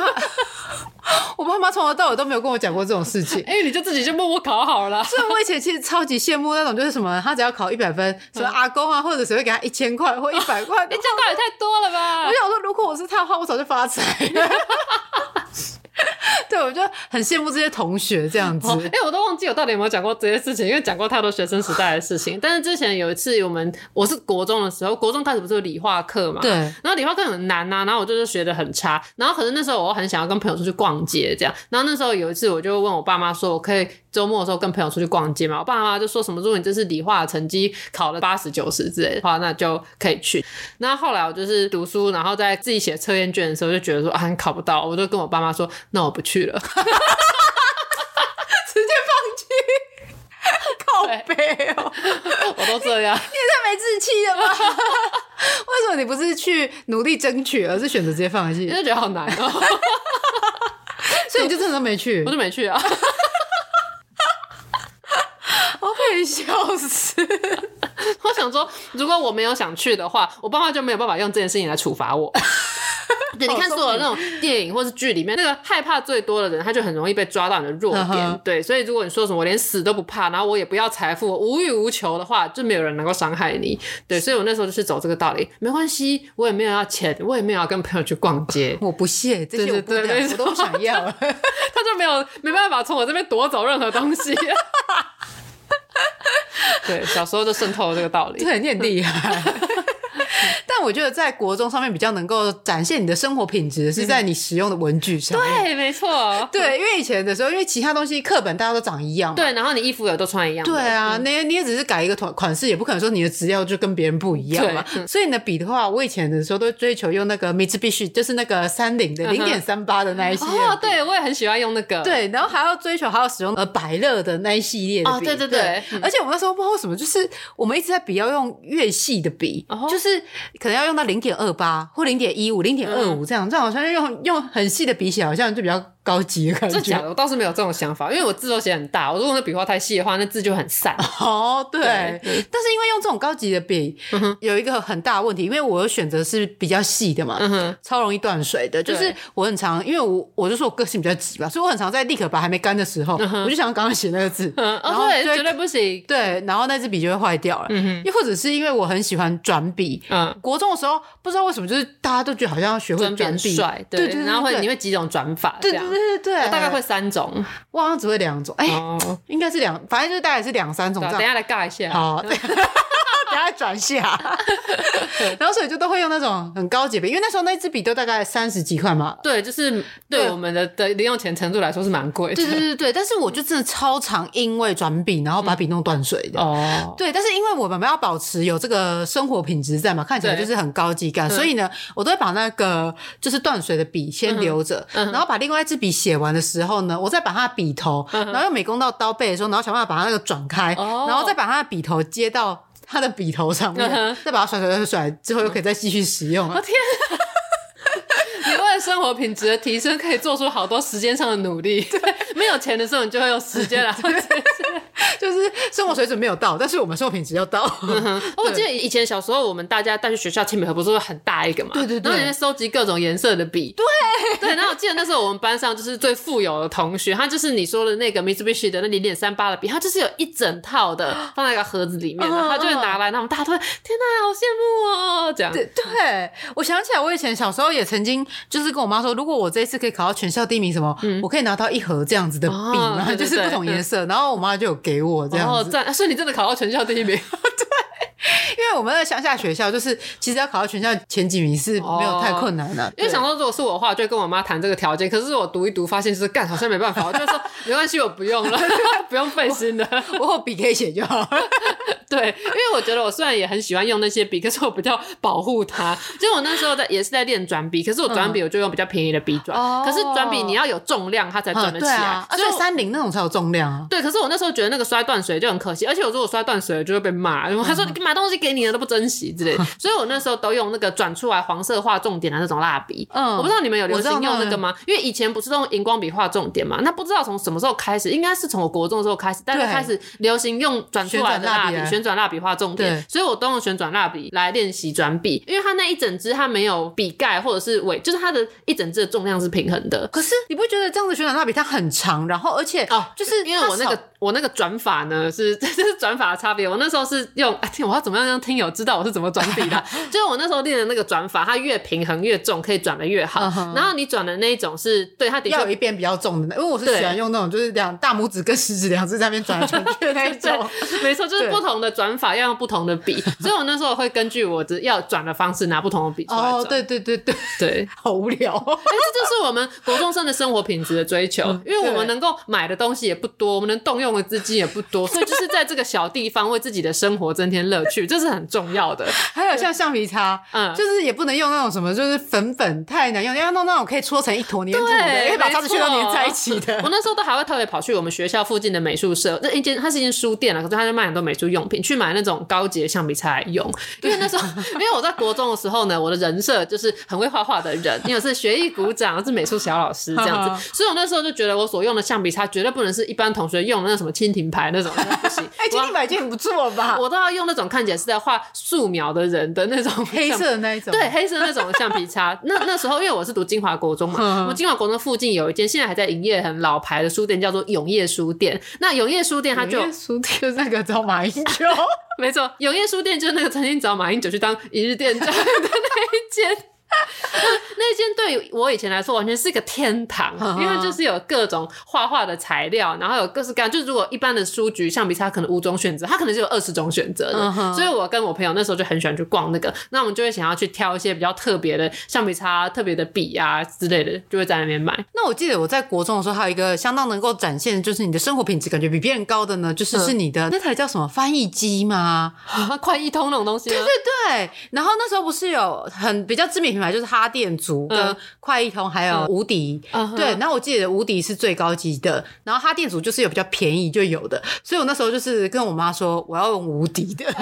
[LAUGHS] 我爸妈从头到尾都没有跟我讲过这种事情，哎，你就自己就默默考好了。所以我以前其实超级羡慕那种，就是什么，他只要考一百分，什么阿公啊，或者谁会给他一千块或一百块，你这样也太多了吧？我想说，如果我是他的话，我早就发财了。对，我就很羡慕这些同学这样子。哎、哦欸，我都忘记我到底有没有讲过这些事情，因为讲过太多学生时代的事情。但是之前有一次，我们我是国中的时候，国中开始不是有理化课嘛？对。然后理化课很难呐、啊，然后我就是学的很差。然后可是那时候我很想要跟朋友出去逛街，这样。然后那时候有一次，我就问我爸妈说，我可以周末的时候跟朋友出去逛街嘛？我爸妈就说什么，如果你这次理化的成绩考了八十九十之类的话，那就可以去。那后来我就是读书，然后在自己写测验卷的时候，就觉得说啊，你考不到，我就跟我爸妈说，那我不去了。[LAUGHS] 直接放弃，靠北哦！[LAUGHS] 我都这样，你也太没志气了吧？[LAUGHS] 为什么你不是去努力争取，而是选择直接放弃？就觉得好难哦。所以你就真的都没去？我就没去啊！我被笑死！[LAUGHS] 我想说，如果我没有想去的话，我爸妈就没有办法用这件事情来处罚我。[LAUGHS] 对，你看所有的那种电影或是剧里面，那个害怕最多的人，他就很容易被抓到你的弱点。Uh. [LAUGHS] 对，所以如果你说什么我连死都不怕，然后我也不要财富，我无欲无求的话，就没有人能够伤害你。对，所以我那时候就是走这个道理，没关系，我也没有要钱，我也没有要跟朋友去逛街，我不屑这些我都不想要，他就没有没办法从我这边夺走任何东西。[LAUGHS] 对，小时候就渗透了这个道理，对，你很厉害。[LAUGHS] 但我觉得在国中上面比较能够展现你的生活品质，是在你使用的文具上。对，没错。对，因为以前的时候，因为其他东西课本大家都长一样。对，然后你衣服也都穿一样。对啊，那你也只是改一个款款式，也不可能说你的资料就跟别人不一样嘛。[LAUGHS] 所以你的笔的话，我以前的时候都追求用那个 Mitsubishi，就是那个三菱的零点三八的那一些。哦，对，我也很喜欢用那个。对，然后还要追求还要使用呃百乐的那一系列的笔。对对对。而且我那时候不知道为什么，就是我们一直在比要用越细的笔，就是。可能要用到零点二八或零点一五、零点二五这样，这样好像用用很细的笔写，好像就比较。高级的感觉，假的，我倒是没有这种想法，因为我字都写很大，我如果那笔画太细的话，那字就很散。哦，对，对但是因为用这种高级的笔，嗯、有一个很大的问题，因为我的选择是比较细的嘛，超容易断水的。就是我很常，因为我我就说我个性比较急吧，所以我很常在立刻把还没干的时候，嗯、我就想刚刚写那个字，嗯、然后对，绝对不行。对，然后那支笔就会坏掉了。又或者是因为我很喜欢转笔，嗯，国中的时候不知道为什么，就是大家都觉得好像要学会转笔帅，对，对，对，对，然后会你会几种转法，对对对对对，大概。会三种，我好像只会两种，哎、欸，哦、应该是两，反正就是大概是两三种。等一下来尬一下，好。等下转下，[LAUGHS] 然后所以就都会用那种很高级笔，因为那时候那支笔都大概三十几块嘛。对，就是对我们的的零用钱程度来说是蛮贵的。对对对对，但是我就真的超常因为转笔，然后把笔弄断水的。哦。对，但是因为我们要保持有这个生活品质在嘛，看起来就是很高级感，所以呢，我都会把那个就是断水的笔先留着，然后把另外一支笔写完的时候呢，我再把它的笔头，然后用美工刀刀背的时候，然后想办法把它那个转开，然后再把它的笔头接到。他的笔头上面，再把它甩甩甩甩，之后又可以再继续使用。我天！生活品质的提升，可以做出好多时间上的努力。对，没有钱的时候，你就会有时间来做这些。[LAUGHS] [LAUGHS] 就是生活水准没有到，但是我们生活品质要到。[LAUGHS] 嗯、我记得以前小时候，我们大家带去学校铅笔盒不是会很大一个嘛？对对对。然后里面收集各种颜色的笔。对对。然后我记得那时候我们班上就是最富有的同学，他就是你说的那个 Mitsubishi 的那零点三八的笔，他就是有一整套的放在一个盒子里面，然后他就会拿来，然后大家都会天哪，好羡慕哦，这样。对对，我想起来，我以前小时候也曾经就是跟我妈说，如果我这一次可以考到全校第一名，什么，嗯、我可以拿到一盒这样子的笔，然后、哦、就是不同颜色，然后我妈就有给我这样子。哦，所以你真的考到全校第一名？[LAUGHS] 对，因为我们在乡下学校，就是其实要考到全校前几名是没有太困难的。哦、因为想说，如果是我的话，就跟我妈谈这个条件。可是我读一读，发现就是干，好像没办法，我就说没关系，我不用了，[LAUGHS] 不用费心的，我有笔可以写就好了。对，因为我觉得我虽然也很喜欢用那些笔，可是我比较保护它。就我那时候在也是在练转笔，可是我转笔我就用比较便宜的笔转。嗯、可是转笔你要有重量，它才转得起来。嗯啊、所以三菱那种才有重量啊。对，可是我那时候觉得那个摔断水就很可惜，而且我说我摔断水了就会被骂，他、嗯、说你买东西给你的都不珍惜之类的。[LAUGHS] 所以我那时候都用那个转出来黄色画重点的那种蜡笔。嗯，我不知道你们有流行用那个吗？因为以前不是用荧光笔画重点嘛？那不知道从什么时候开始，应该是从我国中的时候开始，大家开始流行用转出来的蜡笔，旋转蜡笔画重点。对，所以我都用旋转蜡笔来练习转笔，因为它那一整支它没有笔盖或者是尾，就是它的一整支的重量是平衡的。可是你不觉得这样子旋转蜡笔它很长，然后而且哦，就是因为我那个我那个转法呢是 [LAUGHS] 这是转法的差别。我那时候是用哎，我要怎么样让听友知道我是怎么转笔的？[LAUGHS] 就是我那时候练的那个转法，它越平衡越重，可以转的越好。然后你转的那一种是对它的确要有一边比较重的，因为我是喜欢用那种就是两大拇指跟食指两只在那边转来转去的那一种。[LAUGHS] 没错，就是不同的转法要用不同。的笔，所以我那时候会根据我的要转的方式拿不同的笔出来转。哦，对对对对对，好无聊。哎，这就是我们国中生的生活品质的追求，因为我们能够买的东西也不多，我们能动用的资金也不多，所以就是在这个小地方为自己的生活增添乐趣，这是很重要的。还有像橡皮擦，嗯，就是也不能用那种什么，就是粉粉太难用，要弄那种可以搓成一坨黏土的，可以把擦子全都黏在一起的。我那时候都还会特别跑去我们学校附近的美术社，那一间它是一间书店啊，可是它就卖很多美术用品，去买那种高。级的橡皮擦来用，[LAUGHS] 因为那时候，因为我在国中的时候呢，我的人设就是很会画画的人，因为是学艺股长，是美术小老师这样子，[LAUGHS] 所以我那时候就觉得我所用的橡皮擦绝对不能是一般同学用的那什么蜻蜓牌那种，不行。[LAUGHS] 哎，蜻蜓牌已经很不错吧？我都要用那种看起来是在画素描的人的那种 [LAUGHS] 黑色的那一种，对，黑色的那种橡皮擦。那那时候因为我是读金华国中嘛，[LAUGHS] 我金华国中附近有一间现在还在营业很老牌的书店，叫做永业书店。那永业书店它就书店就是那个找马英九。[LAUGHS] 没错，永业书店就是那个曾经找马英九去当一日店长的那一间。[LAUGHS] 那间对我以前来说完全是一个天堂，因为就是有各种画画的材料，然后有各式各样。就是如果一般的书局橡皮擦可能五种选择，它可能就有二十种选择的。所以我跟我朋友那时候就很喜欢去逛那个，那我们就会想要去挑一些比较特别的橡皮擦、特别的笔啊之类的，就会在那边买。那我记得我在国中的时候，还有一个相当能够展现就是你的生活品质感觉比别人高的呢，[LAUGHS] 就是是你的那台叫什么翻译机吗？[LAUGHS] 快译通那种东西？对对对。然后那时候不是有很比较知名品牌，就是哈电族跟快一通，还有无敌，嗯、对。然后我记得无敌是最高级的，然后哈电族就是有比较便宜就有的，所以我那时候就是跟我妈说我要用无敌的。[LAUGHS]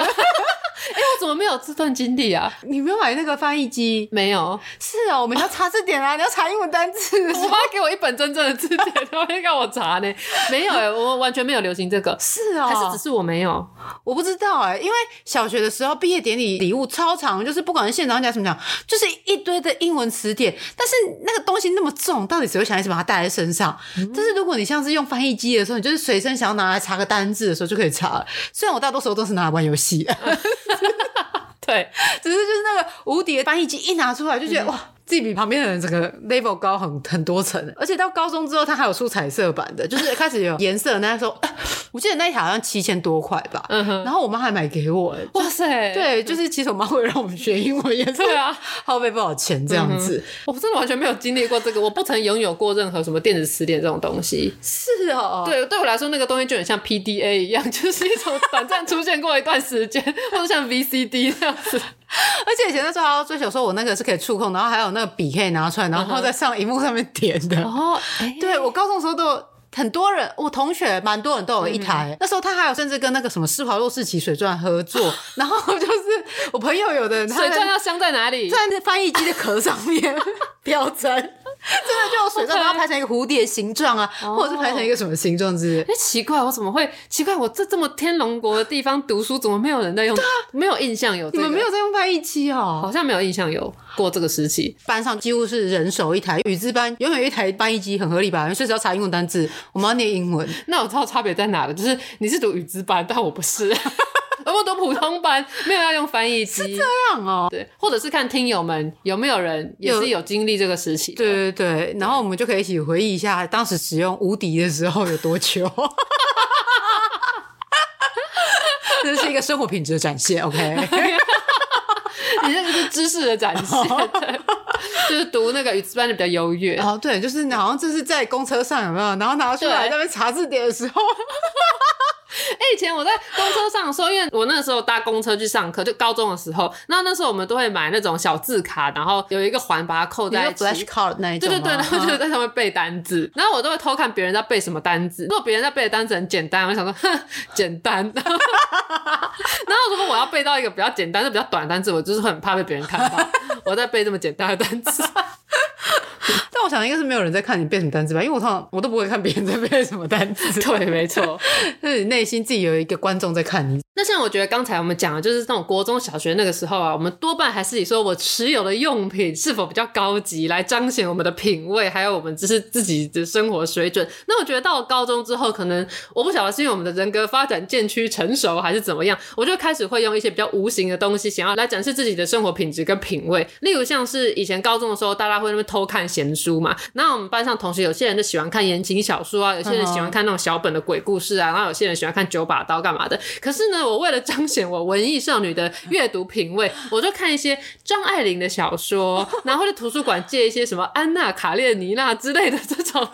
哎、欸，我怎么没有这段经历啊？你没有买那个翻译机？没有。是啊、喔，我们要查字典啊，[LAUGHS] 你要查英文单词。[LAUGHS] 我妈给我一本真正的字典，然后让我查呢。没有哎、欸，[LAUGHS] 我完全没有流行这个。是啊、喔，还是只是我没有？我不知道哎、欸，因为小学的时候毕业典礼礼物超长，就是不管是县长讲什么讲，就是一堆的英文词典。但是那个东西那么重，到底谁会想一直把它带在身上？嗯、但是如果你像是用翻译机的时候，你就是随身想要拿来查个单字的时候就可以查了。虽然我大多时候都是拿来玩游戏。[LAUGHS] 对，只是就是那个无敌的翻译机一拿出来，就觉得、嗯、哇。自己比旁边的人整个 level 高很很多层，而且到高中之后，它还有出彩色版的，就是开始有颜色。那时候，我记得那一台好像七千多块吧。然后我妈还买给我，哇塞，对，就是其实我妈会让我们学英文，也是啊，[LAUGHS] 耗费不少钱这样子。我真的完全没有经历过这个，我不曾拥有过任何什么电子词典这种东西。是哦，对，对我来说那个东西就很像 PDA 一样，[LAUGHS] 就是一种短暂出现过一段时间，或者像 VCD 这样子。[LAUGHS] 而且以前的时候还要追求说，我那个是可以触控，然后还有那个笔可以拿出来，然后在上荧幕上面点的。哦，[LAUGHS] 对，我高中的时候都有很多人，我同学蛮多人都有一台。嗯、那时候他还有甚至跟那个什么施华洛世奇水钻合作，[LAUGHS] 然后就是我朋友有的人他水钻要镶在哪里？在那翻译机的壳上面标针。[LAUGHS] 真的就有水状，然后排成一个蝴蝶形状啊或者是排成一个什么形状之类。哎、欸，奇怪，我怎么会奇怪？我这这么天龙国的地方读书，怎么没有人在用？对啊，没有印象有、这个。你们没有在用翻译机哦？好像没有印象有过这个时期。班上几乎是人手一台，语资班永远有一台翻译机，很合理吧？因为随时要查英文单字，我们要念英文。[LAUGHS] 那我知道差别在哪了，就是你是读语资班，但我不是。[LAUGHS] 我们读普通班，没有要用翻译机，是这样哦。对，或者是看听友们有没有人也是有经历这个时期。对对对，然后我们就可以一起回忆一下当时使用无敌的时候有多糗。[LAUGHS] 这是一个生活品质的展现，OK？[LAUGHS] 你这个是知识的展现，就是读那个语词班的比较优越。哦，对，就是好像这是在公车上有没有？然后拿出来在那边查字典的时候。哎、欸，以前我在公车上的时候，因为我那个时候搭公车去上课，就高中的时候，那那时候我们都会买那种小字卡，然后有一个环把它扣在一起。Flashcard 那一种。对对对，然后就在上面背单字，然后我都会偷看别人在背什么单字。如果别人在背的单字很简单，我想说，哼，简单。[LAUGHS] 然后如果我要背到一个比较简单、就比较短的单字，我就是很怕被别人看到我在背这么简单的单字。[LAUGHS] 但我想应该是没有人在看你背什么单词吧，因为我通常我都不会看别人在背什么单词。[LAUGHS] 对，没错，就是你内心自己有一个观众在看你。那像我觉得刚才我们讲的，就是那种国中小学那个时候啊，我们多半还是以说我持有的用品是否比较高级来彰显我们的品味，还有我们只是自己的生活水准。那我觉得到了高中之后，可能我不晓得是因为我们的人格发展渐趋成熟，还是怎么样，我就开始会用一些比较无形的东西，想要来展示自己的生活品质跟品味。例如像是以前高中的时候，大家会那边偷看闲书嘛。那我们班上同学有些人就喜欢看言情小说啊，有些人喜欢看那种小本的鬼故事啊，然后有些人喜欢看九把刀干嘛的。可是呢，我为了彰显我文艺少女的阅读品味，我就看一些张爱玲的小说，然后去图书馆借一些什么安娜卡列尼娜之类的这种，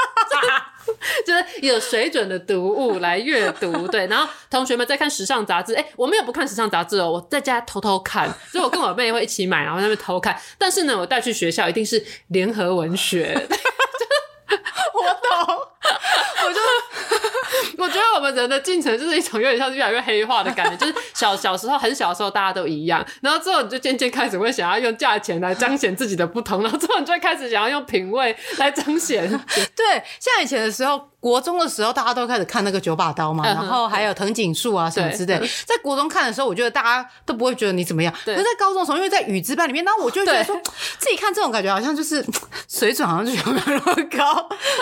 [LAUGHS] 就是有水准的读物来阅读。对，然后同学们在看时尚杂志，哎，我没有不看时尚杂志哦，我在家偷偷看，所以我跟我妹会一起买，然后在那边偷看。但是呢，我带去学校一定是联合文学。[LAUGHS] 我懂，我就 [LAUGHS] 我觉得我们人的进程就是一种有点像是越来越黑化的感觉，[LAUGHS] 就是小小时候很小的时候大家都一样，然后之后你就渐渐开始会想要用价钱来彰显自己的不同，然后之后你就会开始想要用品味来彰显。[LAUGHS] 对，像以前的时候。国中的时候，大家都开始看那个九把刀嘛，嗯、然后还有藤井树啊什么之类。在国中看的时候，我觉得大家都不会觉得你怎么样。可是在高中的时候，因为在语资班里面，然后我就觉得说，[LAUGHS] 自己看这种感觉好像就是水准好像就没有那么高，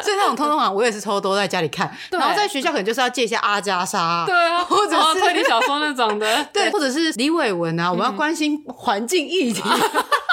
所以那种通通啊，我也是偷偷都在家里看。然后在学校可能就是要借一下阿加莎，对啊，或者是推理小说那种的，[LAUGHS] 对，对或者是李伟文啊，我们要关心环境议题。嗯 [LAUGHS]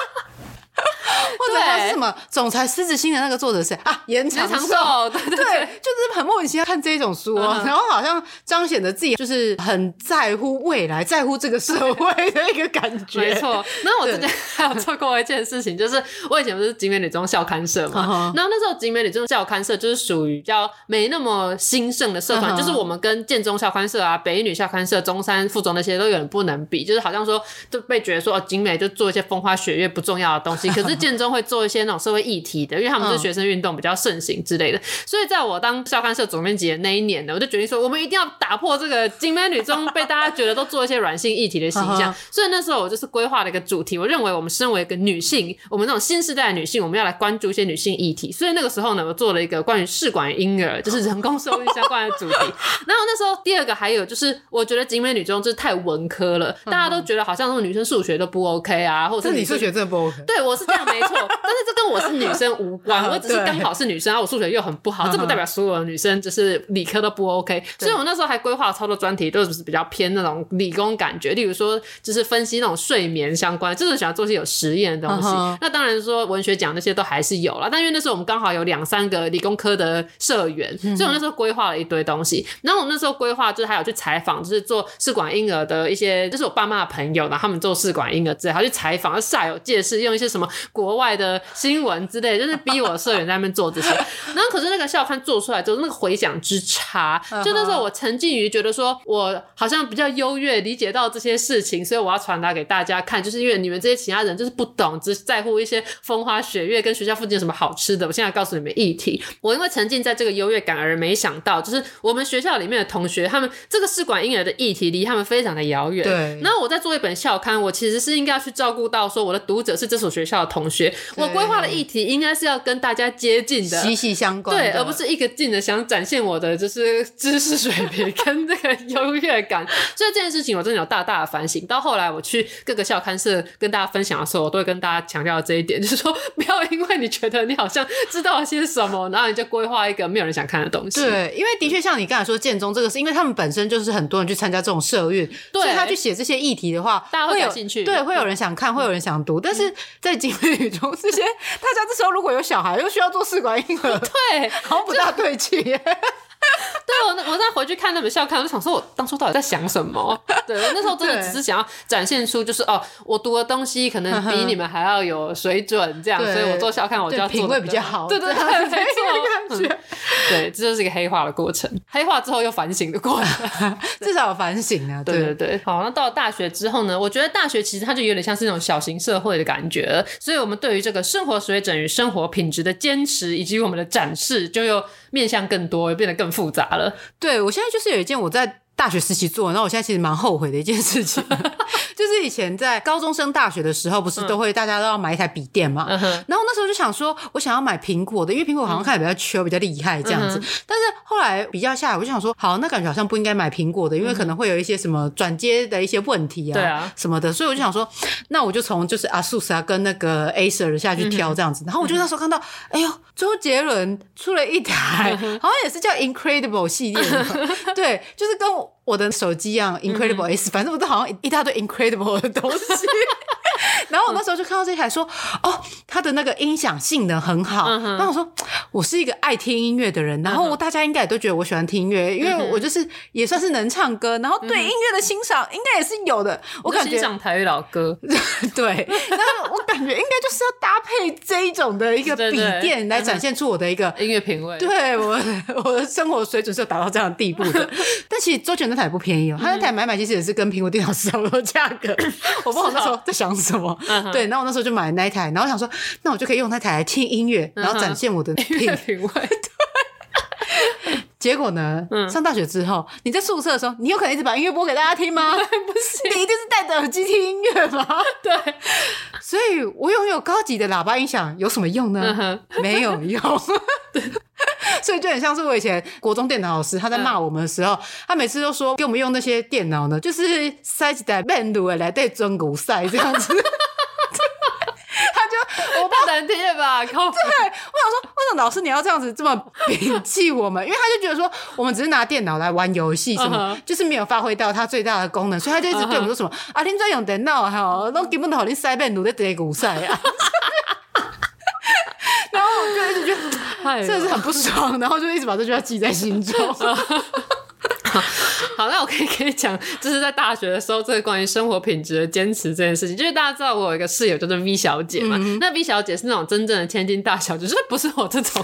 [LAUGHS] 或者他是什么总裁狮子心的那个作者是啊，延长寿，对对对，就是很莫名其妙看这种书，嗯，然后好像彰显着自己就是很在乎未来，在乎这个社会的一个感觉。没错。那我之前 [LAUGHS] 还有做过一件事情，就是我以前不是景美女中校刊社嘛，然后那时候景美女中校刊社就是属于比较没那么兴盛的社团，就是我们跟建中校刊社啊、北一女校刊社、中山附中那些都有点不能比，就是好像说都被觉得说哦，景美就做一些风花雪月不重要的东西，可是建中会。做一些那种社会议题的，因为他们是学生运动比较盛行之类的，所以在我当校刊社总编辑的那一年呢，我就决定说，我们一定要打破这个金美女中被大家觉得都做一些软性议题的形象。[LAUGHS] 所以那时候我就是规划了一个主题，我认为我们身为一个女性，我们这种新时代的女性，我们要来关注一些女性议题。所以那个时候呢，我做了一个关于试管婴儿，就是人工受孕相关的主题。[LAUGHS] 然后那时候第二个还有就是，我觉得景美女中就是太文科了，大家都觉得好像那种女生数学都不 OK 啊，或者是你数学真的不 OK？对，我是这样没错。但是这跟我是女生无关，[LAUGHS] 我只是刚好是女生，然后我数学又很不好，这不代表所有的女生就是理科都不 OK。所以我那时候还规划了超多专题，都是比较偏那种理工感觉，例如说就是分析那种睡眠相关，就是喜欢做些有实验的东西。那当然说文学奖那些都还是有了，但因为那时候我们刚好有两三个理工科的社员，所以我那时候规划了一堆东西。然后我那时候规划就是还有去采访，就是做试管婴儿的一些，就是我爸妈的朋友，然后他们做试管婴儿之类，还去采访，煞有介事用一些什么国外的。新闻之类，就是逼我社员在那边做这些，[LAUGHS] 然后可是那个校刊做出来之后，那个回响之差，就那时候我沉浸于觉得说，我好像比较优越，理解到这些事情，所以我要传达给大家看，就是因为你们这些其他人就是不懂，只在乎一些风花雪月跟学校附近有什么好吃的。我现在告诉你们议题，我因为沉浸在这个优越感而没想到，就是我们学校里面的同学，他们这个试管婴儿的议题离他们非常的遥远。对。然后我在做一本校刊，我其实是应该要去照顾到说我的读者是这所学校的同学，我规划的议题应该是要跟大家接近的，息息相关，对，而不是一个劲的想展现我的就是知识水平 [LAUGHS] 跟这个优越感。所以这件事情我真的有大大的反省。到后来我去各个校刊社跟大家分享的时候，我都会跟大家强调这一点，就是说不要因为你觉得你好像知道了些什么，然后你就规划一个没有人想看的东西。对，因为的确像你刚才说建中这个，是因为他们本身就是很多人去参加这种社运，所以他去写这些议题的话，大家会有兴趣，对，会有人想看，会有人想读。但是在景美女中这些，大家这时候如果有小孩，又需要做试管婴儿，[LAUGHS] 对，好像不大对劲。对，我我再回去看那本校刊，我就想说，我当初到底在想什么？对，我那时候真的只是想要展现出，就是哦，我读的东西可能比你们还要有水准，这样，所以我做校刊我就要品味比较好。对对对，没错。对，这就是一个黑化的过程，黑化之后又反省的过程，[LAUGHS] 至少有反省啊。对对对。好，那到了大学之后呢？我觉得大学其实它就有点像是那种小型社会的感觉，所以我们对于这个生活水准与生活品质的坚持，以及我们的展示，就又面向更多，又变得更复杂了。对，我现在就是有一件我在大学时期做，然后我现在其实蛮后悔的一件事情，[LAUGHS] 就是以前在高中升大学的时候，不是都会大家都要买一台笔电嘛？嗯、然后那时候就想说，我想要买苹果的，因为苹果好像看起来比较缺，比较厉害这样子。嗯、但是后来比较下来，我就想说，好，那感觉好像不应该买苹果的，因为可能会有一些什么转接的一些问题啊，对啊，什么的。所以我就想说，那我就从就是 ASUS 啊跟那个 Acer 下去挑这样子。然后我就那时候看到，哎呦，周杰伦出了一台，好像也是叫 Incredible 系列的，[LAUGHS] 对，就是跟。我的手机一样，Incredible S，、嗯、反正我都好像一大堆 Incredible 的东西。然后我那时候就看到这台说，哦，它的那个音响性能很好。然后我说，我是一个爱听音乐的人，然后大家应该也都觉得我喜欢听音乐，因为我就是也算是能唱歌，然后对音乐的欣赏应该也是有的。我感觉欣赏台语老歌，[LAUGHS] 对。然后我感觉应该就是要搭配这一种的一个笔电来展现出我的一个音乐品味。对，我我的生活水准是有达到这样的地步的。[LAUGHS] 但其实周杰伦那台不便宜哦，他那台买买其实也是跟苹果电脑 [LAUGHS] 差不多价格。[COUGHS] 我不知道那时候在想什么。对，然后我那时候就买了那一台，然后想说，那我就可以用那台来听音乐，然后展现我的品 [LAUGHS] 品味。对，[LAUGHS] 结果呢，上大学之后，你在宿舍的时候，你有可能一直把音乐播给大家听吗？[LAUGHS] 不是，你一定是戴着耳机听音乐吗？对，所以我拥有高级的喇叭音响有什么用呢？没有用。所以就很像是我以前国中电脑老师，他在骂我们的时候，他每次都说给我们用那些电脑呢，就是塞一台面炉来带中古赛这样子。他就我不能听吧？对，我想说，为什么老师你要这样子这么摒弃我们？因为他就觉得说我们只是拿电脑来玩游戏，什么就是没有发挥到它最大的功能，所以他就一直对我们说什么啊，你在用电脑哈，都根本都好，你塞面炉在带古赛啊。[LAUGHS] 然后我就一直觉得，真的是很不爽，然后就一直把这句话记在心中。[LAUGHS] 好，那我可以跟你讲，就是在大学的时候，这个关于生活品质的坚持这件事情，就是大家知道我有一个室友叫做 V 小姐嘛，嗯、那 V 小姐是那种真正的千金大小姐，就是不是我这种。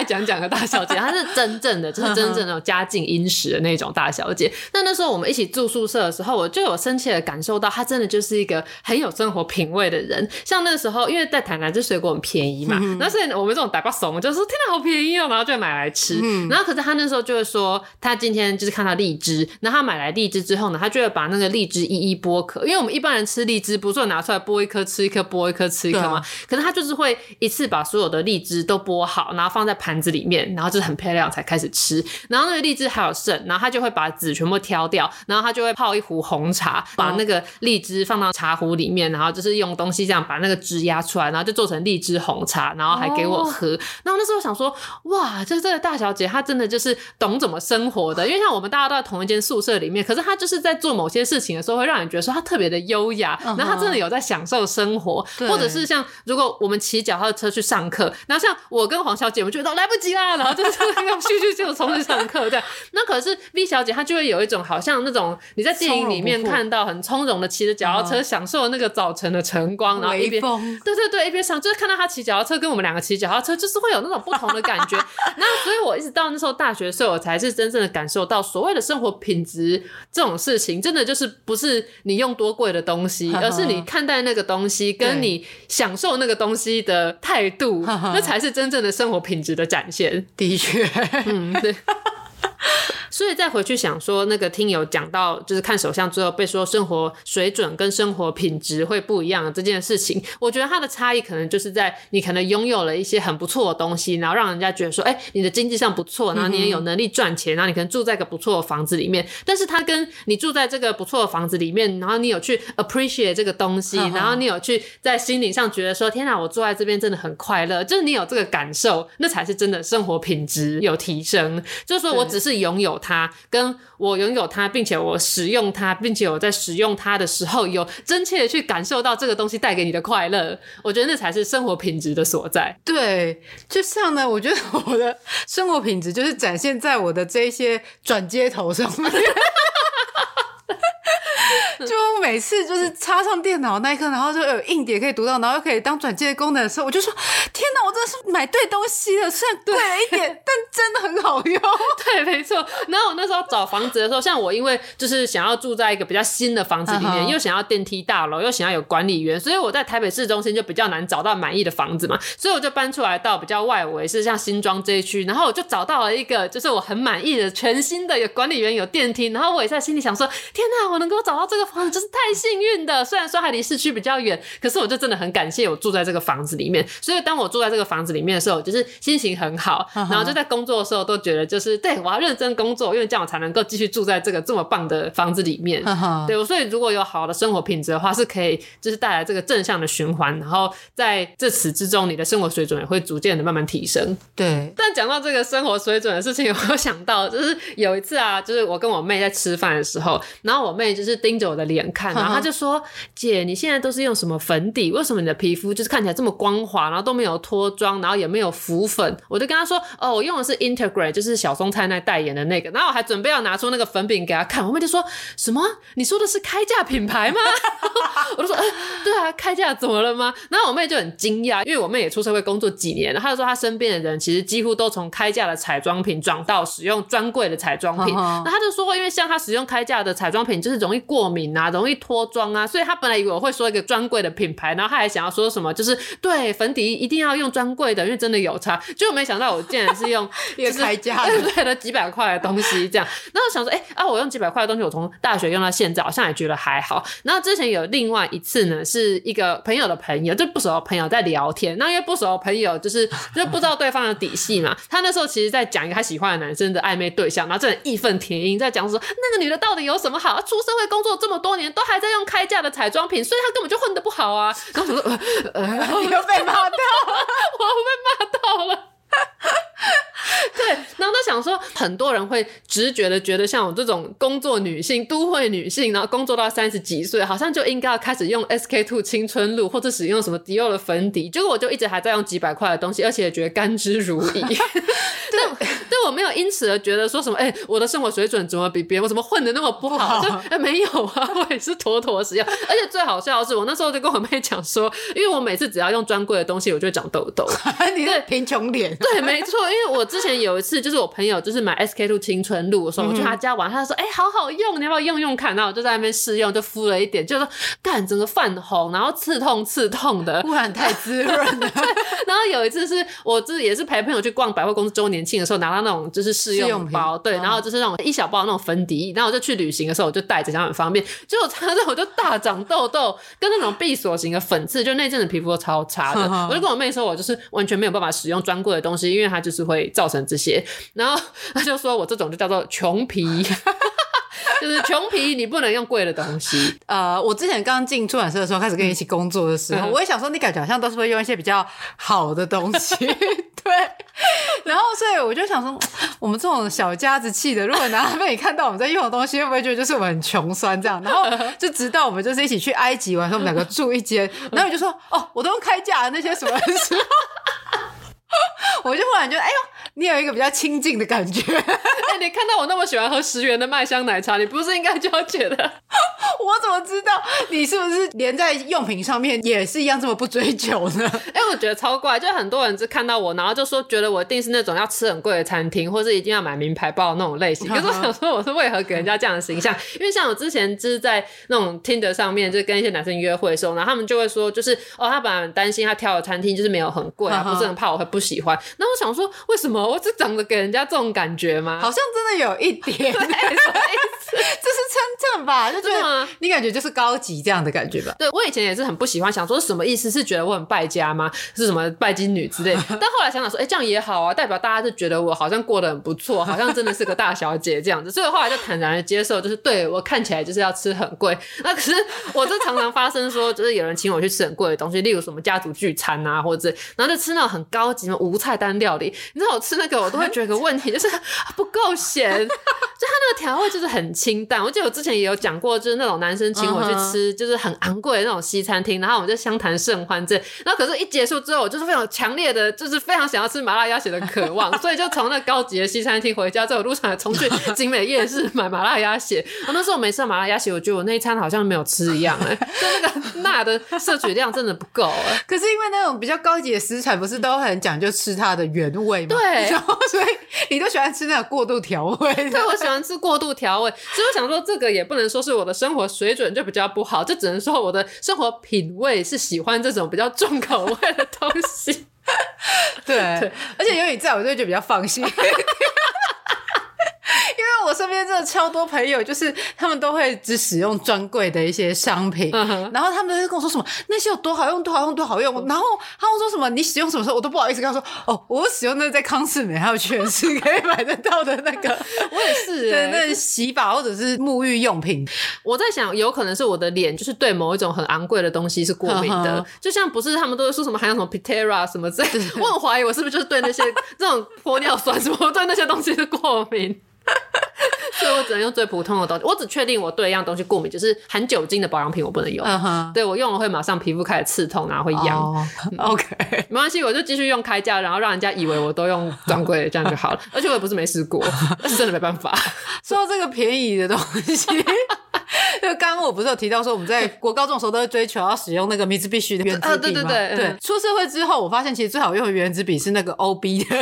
爱讲讲的大小姐，她是真正的，就是真正那种家境殷实的那种大小姐。那那时候我们一起住宿舍的时候，我就有深切的感受到，她真的就是一个很有生活品味的人。像那时候，因为在台南这水果很便宜嘛，那、嗯、所以我们这种打包怂，就说天哪，好便宜哦，然后就买来吃。嗯、然后可是她那时候就会说，她今天就是看到荔枝，然后她买来荔枝之后呢，她就会把那个荔枝一一剥壳，因为我们一般人吃荔枝不是拿出来剥一颗吃一颗，剥一颗吃一颗吗？啊、可是她就是会一次把所有的荔枝都剥好，然后放在盘子里面，然后就是很漂亮才开始吃。然后那个荔枝还有剩，然后他就会把籽全部挑掉，然后他就会泡一壶红茶，把那个荔枝放到茶壶里面，然后就是用东西这样把那个汁压出来，然后就做成荔枝红茶，然后还给我喝。哦、然后那时候想说，哇，这这个大小姐她真的就是懂怎么生活的，因为像我们大家都在同一间宿舍里面，可是她就是在做某些事情的时候，会让人觉得说她特别的优雅，然后她真的有在享受生活，嗯、或者是像如果我们骑脚踏车去上课，然后像我跟黄小姐，我觉得来不及啦，然后就是要咻咻咻冲去上课这样。那可是 V 小姐她就会有一种好像那种你在电影里面看到很从容的骑着脚踏车，享受那个早晨的晨光，然后一边对对对一边上，就是看到她骑脚踏车跟我们两个骑脚踏车，就是会有那种不同的感觉。那所以我一直到那时候大学的时候，我才是真正的感受到所谓的生活品质这种事情，真的就是不是你用多贵的东西，而是你看待那个东西跟你享受那个东西的态度，那才是真正的生活品质的展现。的确，嗯，对。所以再回去想说，那个听友讲到就是看手相之后被说生活水准跟生活品质会不一样这件事情，我觉得它的差异可能就是在你可能拥有了一些很不错的东西，然后让人家觉得说，哎、欸，你的经济上不错，然后你也有能力赚钱，然后你可能住在一个不错的房子里面，[LAUGHS] 但是它跟你住在这个不错的房子里面，然后你有去 appreciate 这个东西，然后你有去在心理上觉得说，天哪，我住在这边真的很快乐，就是你有这个感受，那才是真的生活品质有提升。就是说我只是拥有它，跟我拥有它，并且我使用它，并且我在使用它的时候有真切的去感受到这个东西带给你的快乐，我觉得那才是生活品质的所在。对，就像呢，我觉得我的生活品质就是展现在我的这一些转接头上面。[LAUGHS] [LAUGHS] 就每次就是插上电脑那一刻，然后就有硬碟可以读到，然后又可以当转接的功能的时候，我就说：天哪，我真的是买对东西了！虽然贵了一点，但真的很好用。[LAUGHS] 对，没错。然后我那时候找房子的时候，像我因为就是想要住在一个比较新的房子里面，又想要电梯大楼，又想要有管理员，所以我在台北市中心就比较难找到满意的房子嘛，所以我就搬出来到比较外围，是像新庄这一区，然后我就找到了一个就是我很满意的全新的有管理员、有电梯，然后我也在心里想说：天哪，我能够找到这个房子，真是太幸运的。虽然说还离市区比较远，可是我就真的很感谢我住在这个房子里面。所以当我住在这个房子里面的时候，就是心情很好，然后就在工作的时候都觉得就是对，我要认真工作，因为这样我才能够继续住在这个这么棒的房子里面。对，所以如果有好的生活品质的话，是可以就是带来这个正向的循环，然后在这此之中，你的生活水准也会逐渐的慢慢提升。对。但讲到这个生活水准的事情，[LAUGHS] 我有想到就是有一次啊，就是我跟我妹在吃饭的时候，然后我妹就是盯着我的脸看，然后他就说：“姐，你现在都是用什么粉底？为什么你的皮肤就是看起来这么光滑，然后都没有脱妆，然后也没有浮粉？”我就跟他说：“哦，我用的是 Integrate，就是小松菜奈代言的那个。”然后我还准备要拿出那个粉饼给他看，我妹就说：“什么？你说的是开价品牌吗？” [LAUGHS] 我就说：“呃，对啊，开价怎么了吗？”然后我妹就很惊讶，因为我妹也出社会工作几年了，她就说她身边的人其实几乎都从开价的彩妆品转到使用专柜的彩妆品。那她就说，因为像她使用开价的彩妆品，就是容易过敏啊，容易脱妆啊，所以他本来以为我会说一个专柜的品牌，然后他还想要说什么，就是对粉底一定要用专柜的，因为真的有差。结果没想到我竟然是用 [LAUGHS] 一个开价的，[LAUGHS] 对了几百块的东西这样。然后我想说，哎、欸、啊，我用几百块的东西，我从大学用到现在，好像也觉得还好。然后之前有另外一次呢，是一个朋友的朋友，就不熟的朋友在聊天。那因为不熟的朋友就是 [LAUGHS] 就不知道对方的底细嘛，他那时候其实在讲一个他喜欢的男生的暧昧对象，然后这人义愤填膺在讲说那个女的到底有什么好？出社会工作这么多年，都还在用开价的彩妆品，所以他根本就混得不好啊。然后我说，呃，你 [LAUGHS] 又被骂到了，[LAUGHS] 我被骂到了。[LAUGHS] 对，然后他想说，很多人会直觉的觉得，像我这种工作女性、都会女性，然后工作到三十几岁，好像就应该要开始用 SK two 青春露，或者使用什么迪奥的粉底。结果我就一直还在用几百块的东西，而且也觉得甘之如饴。[LAUGHS] 但但我没有因此而觉得说什么，哎、欸，我的生活水准怎么比别人，我怎么混的那么不好？就哎、欸，没有啊，[LAUGHS] 我也是妥妥使用。而且最好笑的是，我那时候就跟我妹讲说，因为我每次只要用专柜的东西，我就会长痘痘。你的贫穷脸。对，没错，因为我之前有一次，就是我朋友就是买 SK two 青春露的时候，我去他家玩，他就说：“哎、欸，好好用，你要不要用用看？”然后我就在那边试用，就敷了一点，就说：“干，整个泛红，然后刺痛刺痛的，不然太滋润了。[LAUGHS] 对”然后有一次是我自己也是陪朋友去逛百货公司周年庆的时候，拿到那种就是试用包，对，然后就是那种一小包那种粉底液，然后我就去旅行的时候我就带着，这样很方便。结果擦着我就大长痘痘，跟那种闭锁型的粉刺，就那阵子皮肤都超差的。[LAUGHS] 我就跟我妹说，我就是完全没有办法使用专柜的东西，因为它就是会造成这些。然后他就说：“我这种就叫做穷皮，[LAUGHS] 就是穷皮，你不能用贵的东西。”呃，我之前刚进出版社的时候，开始跟你一起工作的时候，嗯、我也想说，你感觉好像都是会用一些比较好的东西，[LAUGHS] 对。然后，所以我就想说，我们这种小家子气的，如果拿被你看到我们在用的东西，会不会觉得就是我们很穷酸这样？然后就直到我们就是一起去埃及玩，说我们两个住一间，然后我就说：“哦，我都用开价的那些什么时候。” [LAUGHS] 我就忽然觉得，哎呦，你有一个比较亲近的感觉。[LAUGHS] 哎，你看到我那么喜欢喝十元的麦香奶茶，你不是应该就要觉得 [LAUGHS] 我怎么知道你是不是连在用品上面也是一样这么不追求呢？哎、欸，我觉得超怪，就很多人是看到我，然后就说觉得我一定是那种要吃很贵的餐厅，或是一定要买名牌包的那种类型。可是我想说，我是为何给人家这样的形象？因为像我之前就是在那种 Tinder 上面，就跟一些男生约会的时候，然后他们就会说，就是哦，他本来很担心他挑的餐厅就是没有很贵啊，不是很怕我会不喜欢。那我想说，为什么我只长得给人家这种感觉吗？好像真的有一点。[LAUGHS] 这 [LAUGHS] 是称赞吧？就觉得你感觉就是高级这样的感觉吧？对，我以前也是很不喜欢，想说什么意思？是觉得我很败家吗？是什么拜金女之类的？但后来想想说，哎、欸，这样也好啊，代表大家就觉得我好像过得很不错，好像真的是个大小姐这样子。所以后来就坦然的接受，就是对我看起来就是要吃很贵。那可是我这常常发生说，就是有人请我去吃很贵的东西，例如什么家族聚餐啊，或者然后就吃那种很高级的无菜单料理。你知道我吃那个，我都会觉得个问题，[LAUGHS] 就是不够咸，[LAUGHS] 就它那个调味就是很清淡。我记得我之前也有讲过，就是那种男生请我去吃，就是很昂贵的那种西餐厅，然后我们就相谈甚欢这，然后可是一结束之后，我就是非常强烈的，就是非常想要吃麻辣鸭血的渴望，[LAUGHS] 所以就从那高级的西餐厅回家，在我路上还冲去景美夜市买麻辣鸭血。然后那时候我没吃麻辣鸭血，我觉得我那一餐好像没有吃一样，哎，就那个钠的摄取量真的不够。可是因为那种比较高级的食材，不是都很讲究吃它的原味嘛？对，[LAUGHS] 然后所以你都喜欢吃那种过度调味。[LAUGHS] 对，我喜欢吃过度调味，所以我想说这个也不能说是我的生活水准就比较不好，就只能说我的生活品味是喜欢这种比较重口味的东西。对，[LAUGHS] 对，而且有你在我就会觉得比较放心。因为我身边真的超多朋友，就是他们都会只使用专柜的一些商品，然后他们就跟我说什么那些有多好用，多好用，多好用。然后他们说什么你使用什么时候，我都不好意思跟他说哦，我使用那个在康士美还有全联可以买得到的那个，我也是、[LAUGHS] 欸，对，那洗发或者是沐浴用品。我在想，有可能是我的脸就是对某一种很昂贵的东西是过敏的，就像不是他们都会说什么还有什么 Pitera 什么之类的，我很怀疑我是不是就是对那些 [LAUGHS] 这种玻尿酸什么对那些东西是过敏。[LAUGHS] 所以我只能用最普通的东西。我只确定我对一样东西过敏，就是含酒精的保养品我不能用。Uh huh. 对，我用了会马上皮肤开始刺痛，然后会痒。Oh, OK，没关系，我就继续用开价，然后让人家以为我都用专柜，这样就好了。而且我也不是没试过，[LAUGHS] 但是真的没办法。说到这个便宜的东西，[LAUGHS] 就刚刚我不是有提到说我们在国高中的时候都会追求要使用那个米兹必须的原子笔吗？对对对对。出社会之后，我发现其实最好用的原子笔是那个 OB 的。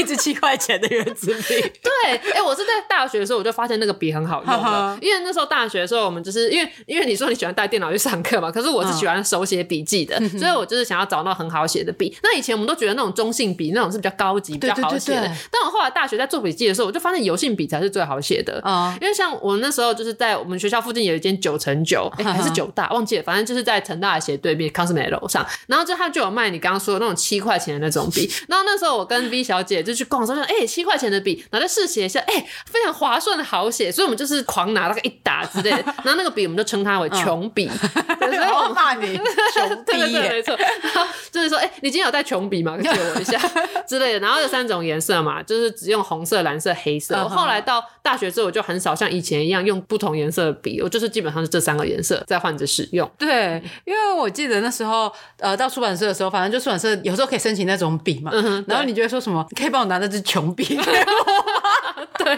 一支七块钱的原子笔，[LAUGHS] 对，哎、欸，我是在大学的时候我就发现那个笔很好用的，因为那时候大学的时候我们就是因为因为你说你喜欢带电脑去上课嘛，可是我是喜欢手写笔记的，嗯、所以我就是想要找到很好写的笔。那以前我们都觉得那种中性笔那种是比较高级、比较好写的，但我后来大学在做笔记的时候，我就发现油性笔才是最好写的。嗯、因为像我那时候就是在我们学校附近有一间九乘九，哎，还是九大忘记了，反正就是在成大的斜对面康斯美楼上，然后就他就有卖你刚刚说的那种七块钱的那种笔，然后那时候我跟 V 小姐就去逛的时候说，哎。七块钱的笔，然后再试写一下，哎、欸，非常划算的好写，所以我们就是狂拿，那个一打之类的。[LAUGHS] 然后那个笔，我们就称它为穷笔。所以我骂你穷笔，没错。然后就是说，哎、欸，你今天有带穷笔吗？借我一下之类的。然后有三种颜色嘛，就是只用红色、蓝色、黑色。我后来到大学之后，我就很少像以前一样用不同颜色的笔，我就是基本上是这三个颜色在换着使用。对，因为我记得那时候，呃，到出版社的时候，反正就出版社有时候可以申请那种笔嘛。然后你就会说什么？你可以帮我拿那只穷笔。[LAUGHS] [LAUGHS] 对，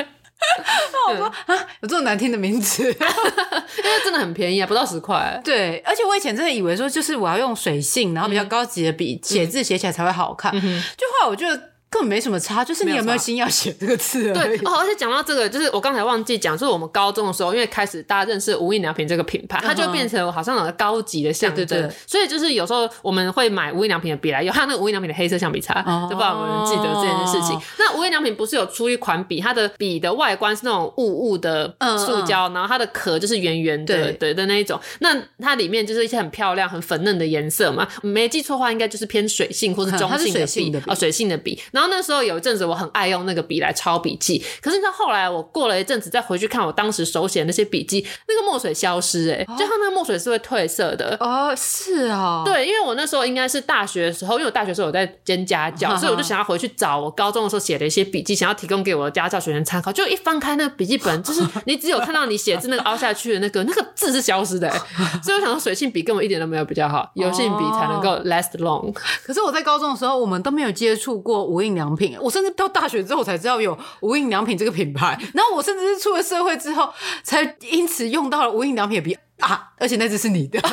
那我说啊，有这么难听的名字，[LAUGHS] 因为真的很便宜啊，不到十块。对，而且我以前真的以为说，就是我要用水性，然后比较高级的笔写字写起来才会好看。嗯、就后来我觉得。根本没什么差，就是你有没有心要写这个字？[LAUGHS] 对哦，而且讲到这个，就是我刚才忘记讲，就是我们高中的时候，因为开始大家认识无印良品这个品牌，它就变成好像有个高级的象征。对对对，所以就是有时候我们会买无印良品的笔来用，还有那个无印良品的黑色橡皮擦，哦、就不知道有没有人记得这件事情。那无印良品不是有出一款笔，它的笔的外观是那种雾雾的塑胶，嗯嗯然后它的壳就是圆圆的，对对的那一种。那它里面就是一些很漂亮、很粉嫩的颜色嘛。没记错的话，应该就是偏水性或是中性的笔啊、哦，水性的笔。然后那时候有一阵子。我很爱用那个笔来抄笔记，可是你知道后来我过了一阵子再回去看我当时手写的那些笔记，那个墨水消失哎、就它那个墨水是会褪色的哦，是啊、哦，对，因为我那时候应该是大学的时候，因为我大学的时候有在兼家教，呵呵所以我就想要回去找我高中的时候写的一些笔记，想要提供给我的家教学生参考。就一翻开那个笔记本，就是你只有看到你写字那个凹下去的那个那个字是消失的、欸，所以我想说水性笔根本一点都没有比较好，油性笔才能够 last long。可是我在高中的时候，我们都没有接触过无印良品，我甚至。到大学之后才知道有无印良品这个品牌，然后我甚至是出了社会之后才因此用到了无印良品的笔。啊，而且那只是你的。[LAUGHS]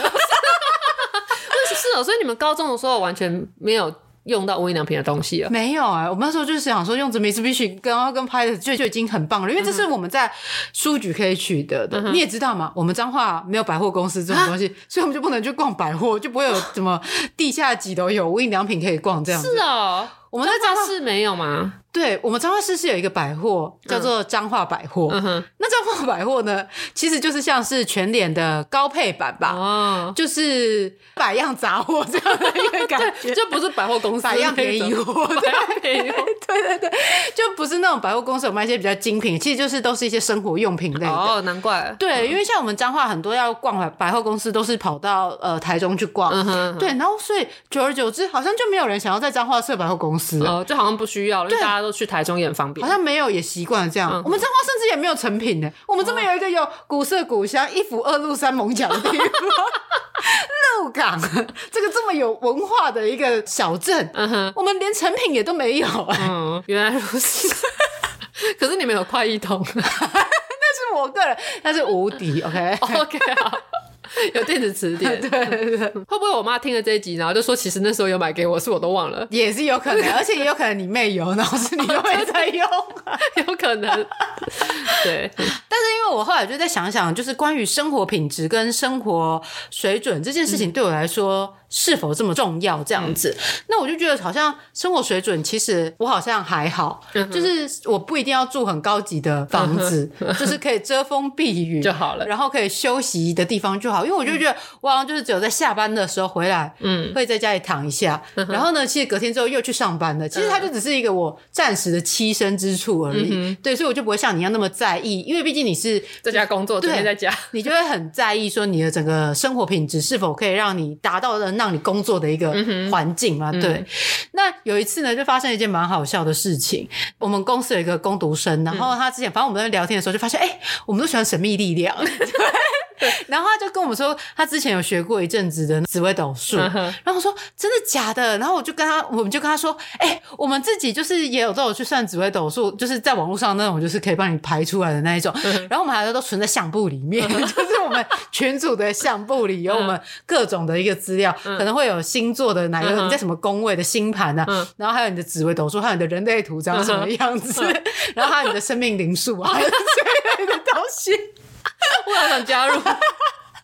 是是哦，所以你们高中的时候完全没有。用到无印良品的东西了？没有啊、欸，我们那时候就是想说用着 Mitsubishi 跟然后跟拍的就就已经很棒了，因为这是我们在书局可以取得的。嗯、你也知道嘛，我们彰化没有百货公司这种东西，啊、所以我们就不能去逛百货，就不会有什么地下几楼有无印良品可以逛这样子。是哦，我们在彰化市没有吗？对，我们彰化市是有一个百货叫做彰化百货，嗯哼，那彰化百货呢，其实就是像是全脸的高配版吧，哦，就是百样杂货这样的一个 [LAUGHS] 感觉，就不是百货公司，百样便宜货，[LAUGHS] 对，对对对，就不是那种百货公司有卖一些比较精品，其实就是都是一些生活用品类的，哦，难怪，对，因为像我们彰化很多要逛百百货公司，都是跑到呃台中去逛，嗯哼，对，然后所以久而久之，好像就没有人想要在彰化设百货公司，哦，就好像不需要了，因为大家都去台中也很方便，好像没有也习惯了这样。嗯、我们彰化甚至也没有成品呢。我们这边有一个有古色古香、一府二路三艋舺的地方，[LAUGHS] 鹿港，这个这么有文化的一个小镇，我们连成品也都没有。嗯，原来如此。[LAUGHS] 可是你们有快一通，[LAUGHS] 那是我个人，那是无敌。OK，OK，、okay? okay, 好。有电子词典，[LAUGHS] 对对对，会不会我妈听了这一集，然后就说其实那时候有买给我，是我都忘了，[LAUGHS] 也是有可能，[LAUGHS] 而且也有可能你妹有，然后是你都没在用，有可能。对，但是因为我后来就在想想，就是关于生活品质跟生活水准这件事情，对我来说。是否这么重要？这样子，嗯、那我就觉得好像生活水准，其实我好像还好，嗯、就是我不一定要住很高级的房子，嗯、[LAUGHS] 就是可以遮风避雨就好了，然后可以休息的地方就好。因为我就觉得，我好像就是只有在下班的时候回来，嗯，会在家里躺一下，嗯、然后呢，其实隔天之后又去上班了。其实它就只是一个我暂时的栖身之处而已。嗯、对，所以我就不会像你一样那么在意，因为毕竟你是在家工作，天天在家，你就会很在意说你的整个生活品质是否可以让你达到的。让你工作的一个环境嘛，嗯、对。嗯、那有一次呢，就发生一件蛮好笑的事情。我们公司有一个工读生，然后他之前，反正我们在聊天的时候就发现，哎、欸，我们都喜欢神秘力量。[LAUGHS] [LAUGHS] [LAUGHS] 然后他就跟我们说，他之前有学过一阵子的紫微斗数，然后我说真的假的？然后我就跟他，我们就跟他说，哎、欸，我们自己就是也有都有去算紫微斗数，就是在网络上那种，就是可以帮你排出来的那一种。然后我们还都存在相簿里面，[LAUGHS] 就是我们群组的相簿里有我们各种的一个资料，可能会有星座的哪个你在什么宫位的星盘啊，然后还有你的紫微斗数，还有你的人类图长什么样子，[LAUGHS] 然后还有你的生命灵数啊，还有这类的东西。我好想加入。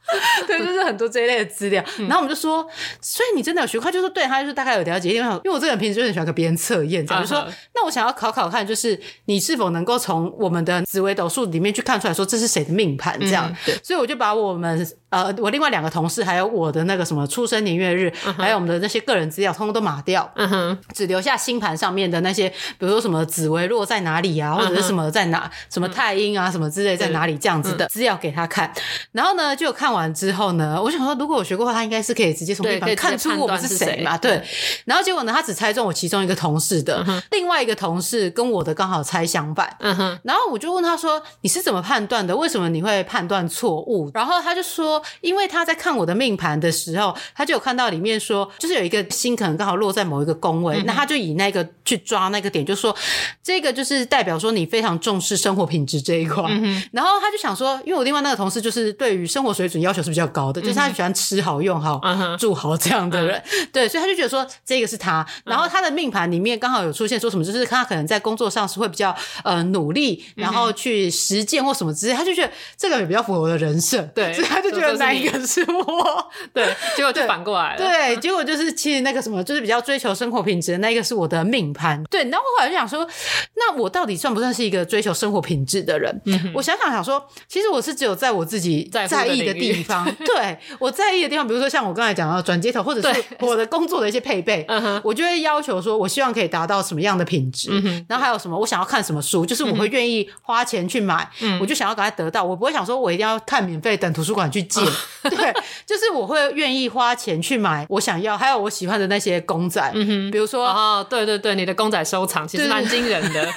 [LAUGHS] 对，就是很多这一类的资料，然后我们就说，所以你真的有学他？就说对，他就是大概有了解，因为因为我这个人平时就很喜欢跟别人测验，这样就说，那我想要考考看，就是你是否能够从我们的紫微斗数里面去看出来说这是谁的命盘这样。对，所以我就把我们呃，我另外两个同事还有我的那个什么出生年月日，还有我们的那些个人资料，通通都码掉，嗯哼，只留下星盘上面的那些，比如说什么紫微落在哪里啊，或者是什么在哪，什么太阴啊，什么之类在哪里这样子的资料给他看，然后呢，就看完之后呢，我想说，如果我学过的话，他应该是可以直接从命盘看出我们是谁嘛？对。然后结果呢，他只猜中我其中一个同事的，嗯、另外一个同事跟我的刚好猜相反。嗯哼。然后我就问他说：“你是怎么判断的？为什么你会判断错误？”然后他就说：“因为他在看我的命盘的时候，他就有看到里面说，就是有一个星可能刚好落在某一个宫位，嗯、那他就以那个去抓那个点，就说这个就是代表说你非常重视生活品质这一块。嗯。然后他就想说，因为我另外那个同事就是对于生活水准要求是比较高的。就是他喜欢吃好、用好、uh. 住好这样的人，uh. 对，所以他就觉得说这个是他。然后他的命盘里面刚好有出现说什么，就是他可能在工作上是会比较呃努力，然后去实践或什么之类，他就觉得这个也比较符合我的人设，对，[LAUGHS] 所以他就觉得那一个是我，对，结果就反过来了，对，[LAUGHS] 对，结果就是其实那个什么，就是比较追求生活品质的那一个是我的命盘，对。然后我后来就想说，那我到底算不算是一个追求生活品质的人？嗯、我想想想说，其实我是只有在我自己在意的地方，[LAUGHS] 对。我在意的地方，比如说像我刚才讲到转接头，或者是我的工作的一些配备，我就会要求说，我希望可以达到什么样的品质，嗯、然后还有什么，我想要看什么书，就是我会愿意花钱去买，嗯、我就想要赶快得到，我不会想说我一定要看免费，等图书馆去借，嗯、对，就是我会愿意花钱去买我想要，还有我喜欢的那些公仔，比如说，哦，对对对，你的公仔收藏其实蛮惊人的，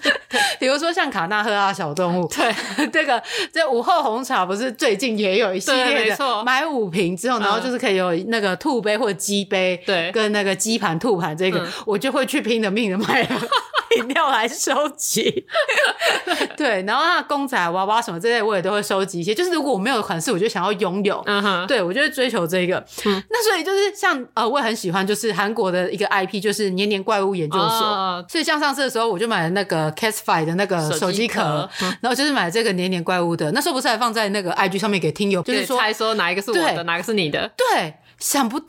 [LAUGHS] 比如说像卡纳赫拉小动物，对，[LAUGHS] 这个这午后红茶不是最近也有一系列的，买五瓶之后，然后就是可以有那个兔杯或鸡杯，对，跟那个鸡盘、兔盘，这个我就会去拼了命的买了。一饮料来收集。[LAUGHS] 对，然后那公仔娃娃什么之类，我也都会收集一些。就是如果我没有款式，我就想要拥有。嗯哼，对我就会追求这个。嗯，那所以就是像呃，我也很喜欢，就是韩国的一个 IP，就是年年怪物研究所。哦、所以像上次的时候，我就买了那个 Casetify 的那个手机壳，嗯、然后就是买了这个年年怪物的。那时候不是还放在那个 IG 上面给听友，就是说猜说哪一个是我的，对哪个是你的？对。想不到，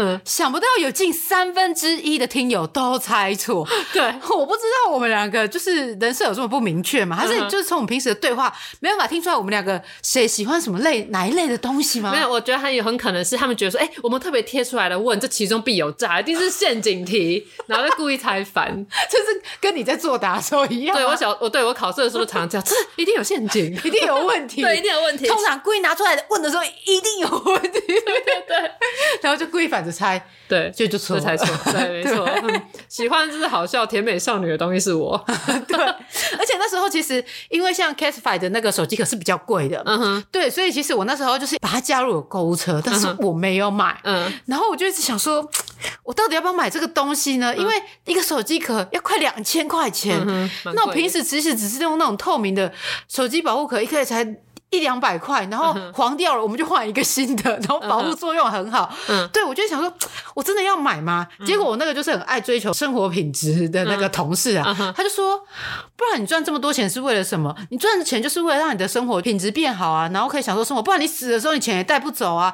嗯，想不到有近三分之一的听友都猜错。[LAUGHS] 对，[LAUGHS] 我不知道我们两个就是人设有这么不明确吗？还是就是从我们平时的对话没办法听出来我们两个谁喜欢什么类哪一类的东西吗？没有，我觉得还有很可能是他们觉得说，哎、欸，我们特别贴出来的问，这其中必有诈，一定是陷阱题，[LAUGHS] 然后就故意猜反，就是跟你在作答的时候一样。对我小，我对我考试的时候常常这样，这一定有陷阱，一定有问题，对，一定有问题。通常故意拿出来的问的时候，一定有问题，对对对。然后就故意反着猜，对，就就错，就猜错，[LAUGHS] 对，没错。嗯、喜欢就是好笑甜美少女的东西是我，[LAUGHS] 对。而且那时候其实因为像 Casetify 的那个手机壳是比较贵的，嗯哼，对，所以其实我那时候就是把它加入了购物车，但是我没有买，嗯。然后我就一直想说，我到底要不要买这个东西呢？因为一个手机壳要快两千块钱，嗯、那我平时其实只是用那种透明的手机保护壳，一个才。一两百块，然后黄掉了，我们就换一个新的，[LAUGHS] 然后保护作用很好。嗯，对，我就想说，[TSK] 我真的要买吗？结果我那个就是很爱追求生活品质的那个同事啊，他就说，不然你赚这么多钱是为了什么？你赚的钱就是为了让你的生活品质变好啊，然后可以享受生活。不然你死的时候，你钱也带不走啊。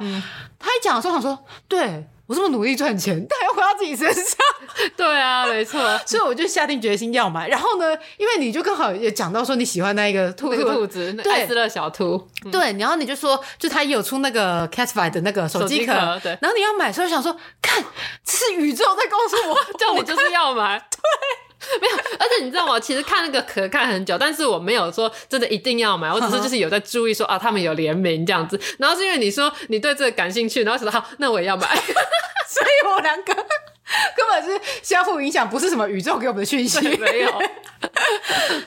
他一讲的时候，想说，对。我这么努力赚钱，但要回到自己身上。[LAUGHS] 对啊，没错。[LAUGHS] 所以我就下定决心要买。然后呢，因为你就刚好也讲到说你喜欢那一个兔兔，兔子，对，爱思乐小兔。对，然后你就说，就他也有出那个 Casetify 的那个手机壳。对。然后你要买，所以想说，看，这是宇宙在告诉我，[LAUGHS] 叫我就是要买。对。[LAUGHS] 没有，而且你知道吗？其实看那个壳看很久，但是我没有说真的一定要买，我只是 [LAUGHS] 就是有在注意说啊，他们有联名这样子。[LAUGHS] 然后是因为你说你对这个感兴趣，然后说好，那我也要买，所以我两个 [LAUGHS] 根本是相互影响，不是什么宇宙给我们的讯息，没有。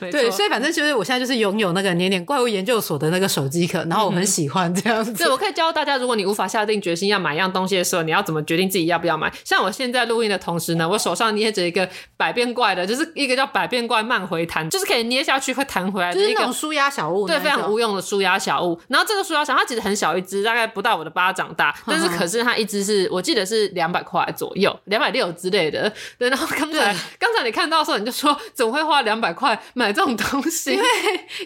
[LAUGHS] 对，所以反正就是我现在就是拥有那个年年怪物研究所的那个手机壳，然后我很喜欢这样子。对，我可以教大家，如果你无法下定决心要买一样东西的时候，你要怎么决定自己要不要买？像我现在录音的同时呢，我手上捏着一个百变怪的，就是一个叫百变怪慢回弹，就是可以捏下去会弹回来的一个舒压小物，对，非常无用的舒压小物。然后这个舒压小，它其实很小一只，大概不到我的巴掌大，但是可是它一只是我记得是两百块左右，两百六之类的。对，然后刚才刚才你看到的时候，你就说怎么会花两百块买这种东西？因为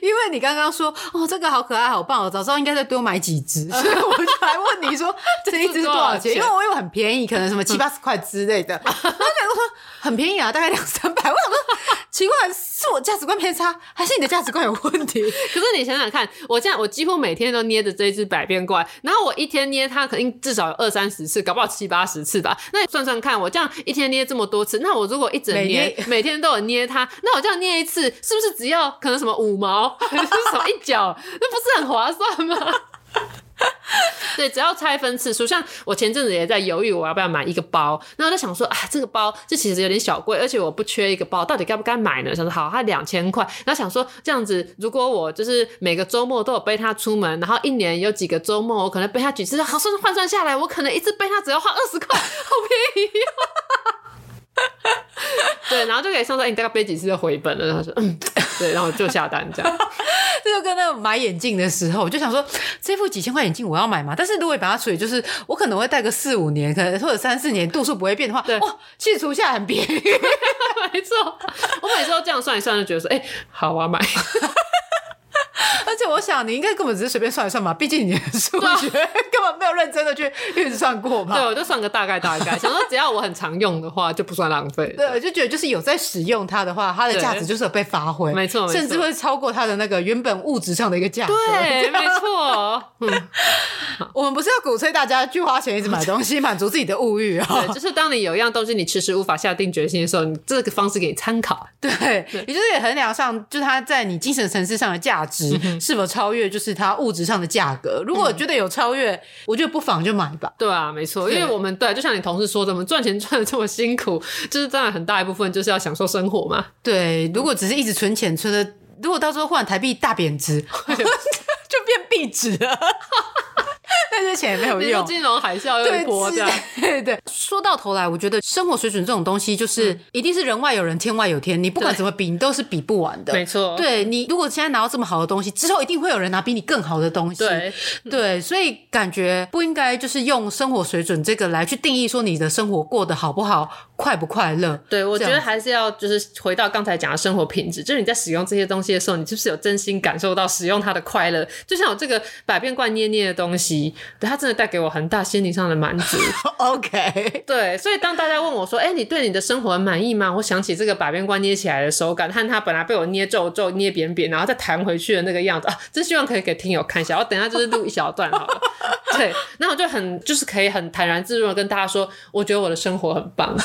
因为你刚刚说哦，这个好可爱，好棒哦，早知道应该再多买几只，所 [LAUGHS] 以我就来问你说这一只多少钱？[LAUGHS] 因为我以为很便宜，可能什么七八十块之类的。[LAUGHS] 很便宜啊，大概两三百。我想说 [LAUGHS] 奇怪，是我价值观偏差，还是你的价值观有问题？[LAUGHS] 可是你想想看，我这样我几乎每天都捏着这一只百变怪，然后我一天捏它，肯定至少有二三十次，搞不好七八十次吧。那你算算看，我这样一天捏这么多次，那我如果一整年每，天每天都有捏它，那我这样捏一次，是不是只要可能什么五毛，还是什么一角，那不是很划算吗？[LAUGHS] 对，只要拆分次数，像我前阵子也在犹豫我要不要买一个包，然后我在想说啊，这个包这其实有点小贵，而且我不缺一个包，到底该不该买呢？想说好，它两千块，然后想说这样子，如果我就是每个周末都有背它出门，然后一年有几个周末我可能背它几次，好，算是换算下来，我可能一次背它只要花二十块，好便宜。[LAUGHS] 对，然后就可以算说，哎，你大概背几次就回本了？然后说，嗯，[LAUGHS] 对，然后就下单这样。[LAUGHS] 这就跟那个买眼镜的时候，我就想说，这副几千块眼镜我要买吗？但是如果把它处理，就是我可能会戴个四五年，可能或者三四年，度数不会变的话，对，哇，其实除下来很便宜。没错，我每次都这样算一算，就觉得说，哎，好，我要买。[LAUGHS] 而且我想，你应该根本只是随便算一算吧，毕竟你的数学 [LAUGHS] 根本没有认真的去运算过嘛。对，我就算个大概大概，[LAUGHS] 想说只要我很常用的话，就不算浪费。对，我就觉得就是有在使用它的话，它的价值就是有被发挥，没错，甚至会超过它的那个原本物质上的一个价值。对，没错。嗯，我们不是要鼓吹大家去花钱一直买东西，满足自己的物欲啊。对，就是当你有一样东西你迟迟无法下定决心的时候，你这个方式给你参考。对，也就是也衡量上，就是它在你精神层次上的价值。是否超越就是它物质上的价格？如果觉得有超越，嗯、我觉得不妨就买吧。对啊，没错，因为我们对，就像你同事说的，我们赚钱赚的这么辛苦，[LAUGHS] 就是当然很大一部分就是要享受生活嘛。对，如果只是一直存钱存的，如果到时候换台币大贬值，[LAUGHS] 就变壁纸了。[LAUGHS] 但是钱也没有用。金融海啸又一波这样。[LAUGHS] 对对对，说到头来，我觉得生活水准这种东西，就是、嗯、一定是人外有人，天外有天。你不管怎么比，你都是比不完的。没错。对，你如果现在拿到这么好的东西，之后一定会有人拿比你更好的东西。对 [LAUGHS] 对，所以感觉不应该就是用生活水准这个来去定义说你的生活过得好不好，快不快乐。对，我觉得还是要就是回到刚才讲的生活品质，就是你在使用这些东西的时候，你是不是有真心感受到使用它的快乐？就像我这个百变罐捏捏的东西，对，它真的带给我很大心理上的满足。[LAUGHS] OK，[LAUGHS] 对，所以当大家问我说：“哎、欸，你对你的生活很满意吗？”我想起这个把边关捏起来的手感，和它本来被我捏皱皱、捏扁扁，然后再弹回去的那个样子啊，真希望可以给听友看一下。我等一下就是录一小段好了。[LAUGHS] 对，那我就很就是可以很坦然自若的跟大家说，我觉得我的生活很棒。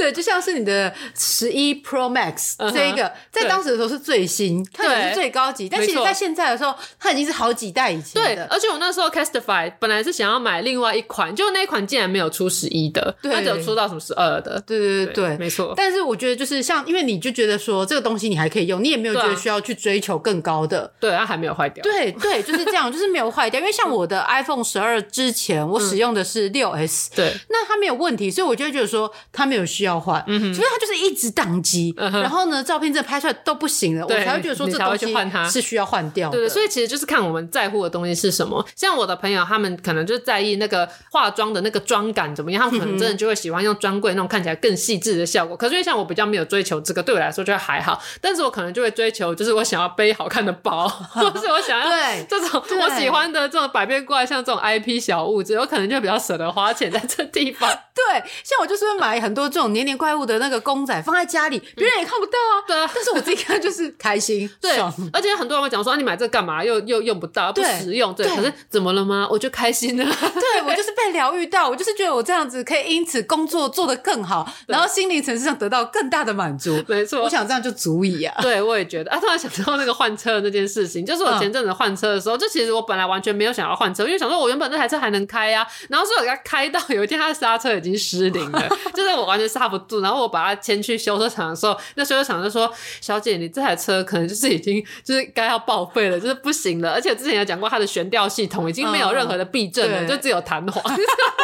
对，就像是你的十一 Pro Max、uh 这一个，在当时的时候是最新，它也是最高级。但其实在现在的时候，它已经是好几代以前的。对，而且我那时候 Casetify 本来是想要买另外一款，就那一款竟然没有出十一的，它只有出到什么十二的。对对对对，没错。但是我觉得就是像，因为你就觉得说这个东西你还可以用，你也没有觉得需要去追求更高的。对，它还没有坏掉。对对，就是这样，就是没有坏掉。因为像我的 iPhone 十二之前，我使用的是六 S，、嗯、对，那它没有问题，所以我就会觉得说它没有需要换。嗯哼。它就是一直宕机、嗯，然后呢，照片真的拍出来都不行了，我才会觉得说这东西是需要换掉的。对，所以其实就是看我们在乎的东西是什么。像我的朋友，他们可能就在意那个化妆的那个妆感怎么样，他们可能真的就会喜欢用专柜那种看起来更细致的效果。可是因为像我比较没有追求这个，对我来说就还好。但是我可能就会追求，就是我想要背好看的包，[LAUGHS] 或是我想要对这种我喜欢的这种百变怪，像这种 IP 小物质，我可能就比较舍得花钱在这地方。[LAUGHS] 对，像我就是会买很多这种黏黏怪物的那个公仔放在家里，别人也看不到啊。对啊，但是我自己看就是开心。[LAUGHS] 对，而且很多人会讲说，啊，你买这干嘛？又又用不到，不实用。对，对，可是怎么了吗？我就开心了。对，我就是被疗愈到，我就是觉得我这样子可以因此工作做得更好，然后心灵层次上得到更大的满足。没错，我想这样就足以啊。对，我也觉得啊。突然想到那个换车的那件事情，就是我前阵子换车的时候，就其实我本来完全没有想要换车，因为想说我原本那台车还能开啊。然后说我给他开到有一天，他的刹车已经失灵了。[LAUGHS] 就是我完全刹不住，然后我把它牵去修车厂的时候，那修车厂就说：“小姐，你这台车可能就是已经就是该要报废了，就是不行了。而且之前有讲过，它的悬吊系统已经没有任何的避震了，嗯、就只有弹簧，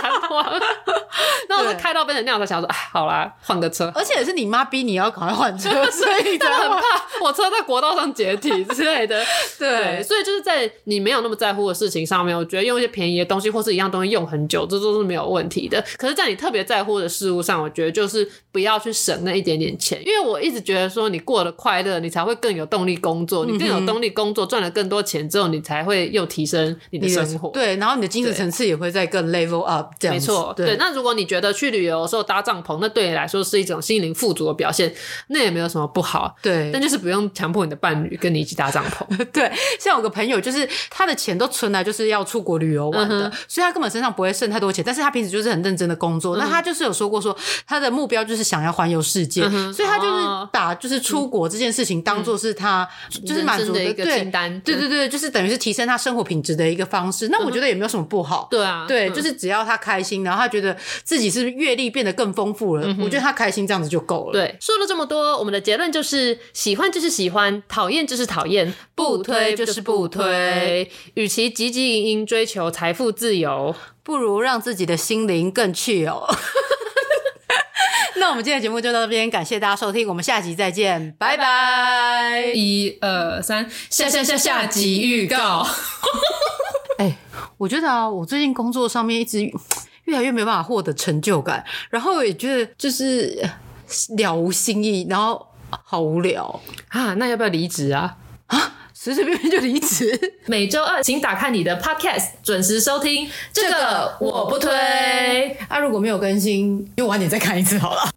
弹簧。然后我就开到变成那样，才想说：哎，好啦，换个车。而且也是你妈逼你要赶快换车，所以你真的很怕我车在国道上解体之类的对。对，所以就是在你没有那么在乎的事情上面，我觉得用一些便宜的东西或是一样东西用很久，这都是没有问题的。可是，在你特别在乎的事物上，我觉得就是不要去省那一点点钱，因为我一直觉得说，你过得快乐，你才会更有动力工作，你更有动力工作，赚了更多钱之后，你才会又提升你的生活，对，然后你的精神层次也会再更 level up，这样没错，对。那如果你觉得去旅游的时候搭帐篷，那对你来说是一种心灵富足的表现，那也没有什么不好，对。但就是不用强迫你的伴侣跟你一起搭帐篷，[LAUGHS] 对。像有个朋友，就是他的钱都存来就是要出国旅游玩的，嗯，所以他根本身上不会剩太多钱，但是他平时就是很认真的工作，嗯，那他就是有说过说。他的目标就是想要环游世界，嗯，所以他就是把就是出国这件事情当做是他就是满足的一个清单，对对对，就是等于是提升他生活品质的一个方式。那我觉得也没有什么不好，对啊，对，就是只要他开心，然后他觉得自己是阅历变得更丰富了，嗯，我觉得他开心这样子就够了。对，说了这么多，我们的结论就是喜欢就是喜欢，讨厌就是讨厌，不推就是不推。与其汲汲营营追求财富自由，不如让自己的心灵更去哦。[LAUGHS] [LAUGHS] 那我们今天的节目就到这边，感谢大家收听，我们下集再见，拜拜！一二三，下下下下集预告。[LAUGHS] 哎、欸，我觉得啊，我最近工作上面一直越来越没办法获得成就感，然后也觉得就是了无新意，然后好无聊啊！那要不要离职啊？啊，随随便便就离职。[LAUGHS] 每周二，请打开你的 Podcast，准时收听。这个我不推。啊，如果没有更新，用晚点再看一次好了。[LAUGHS]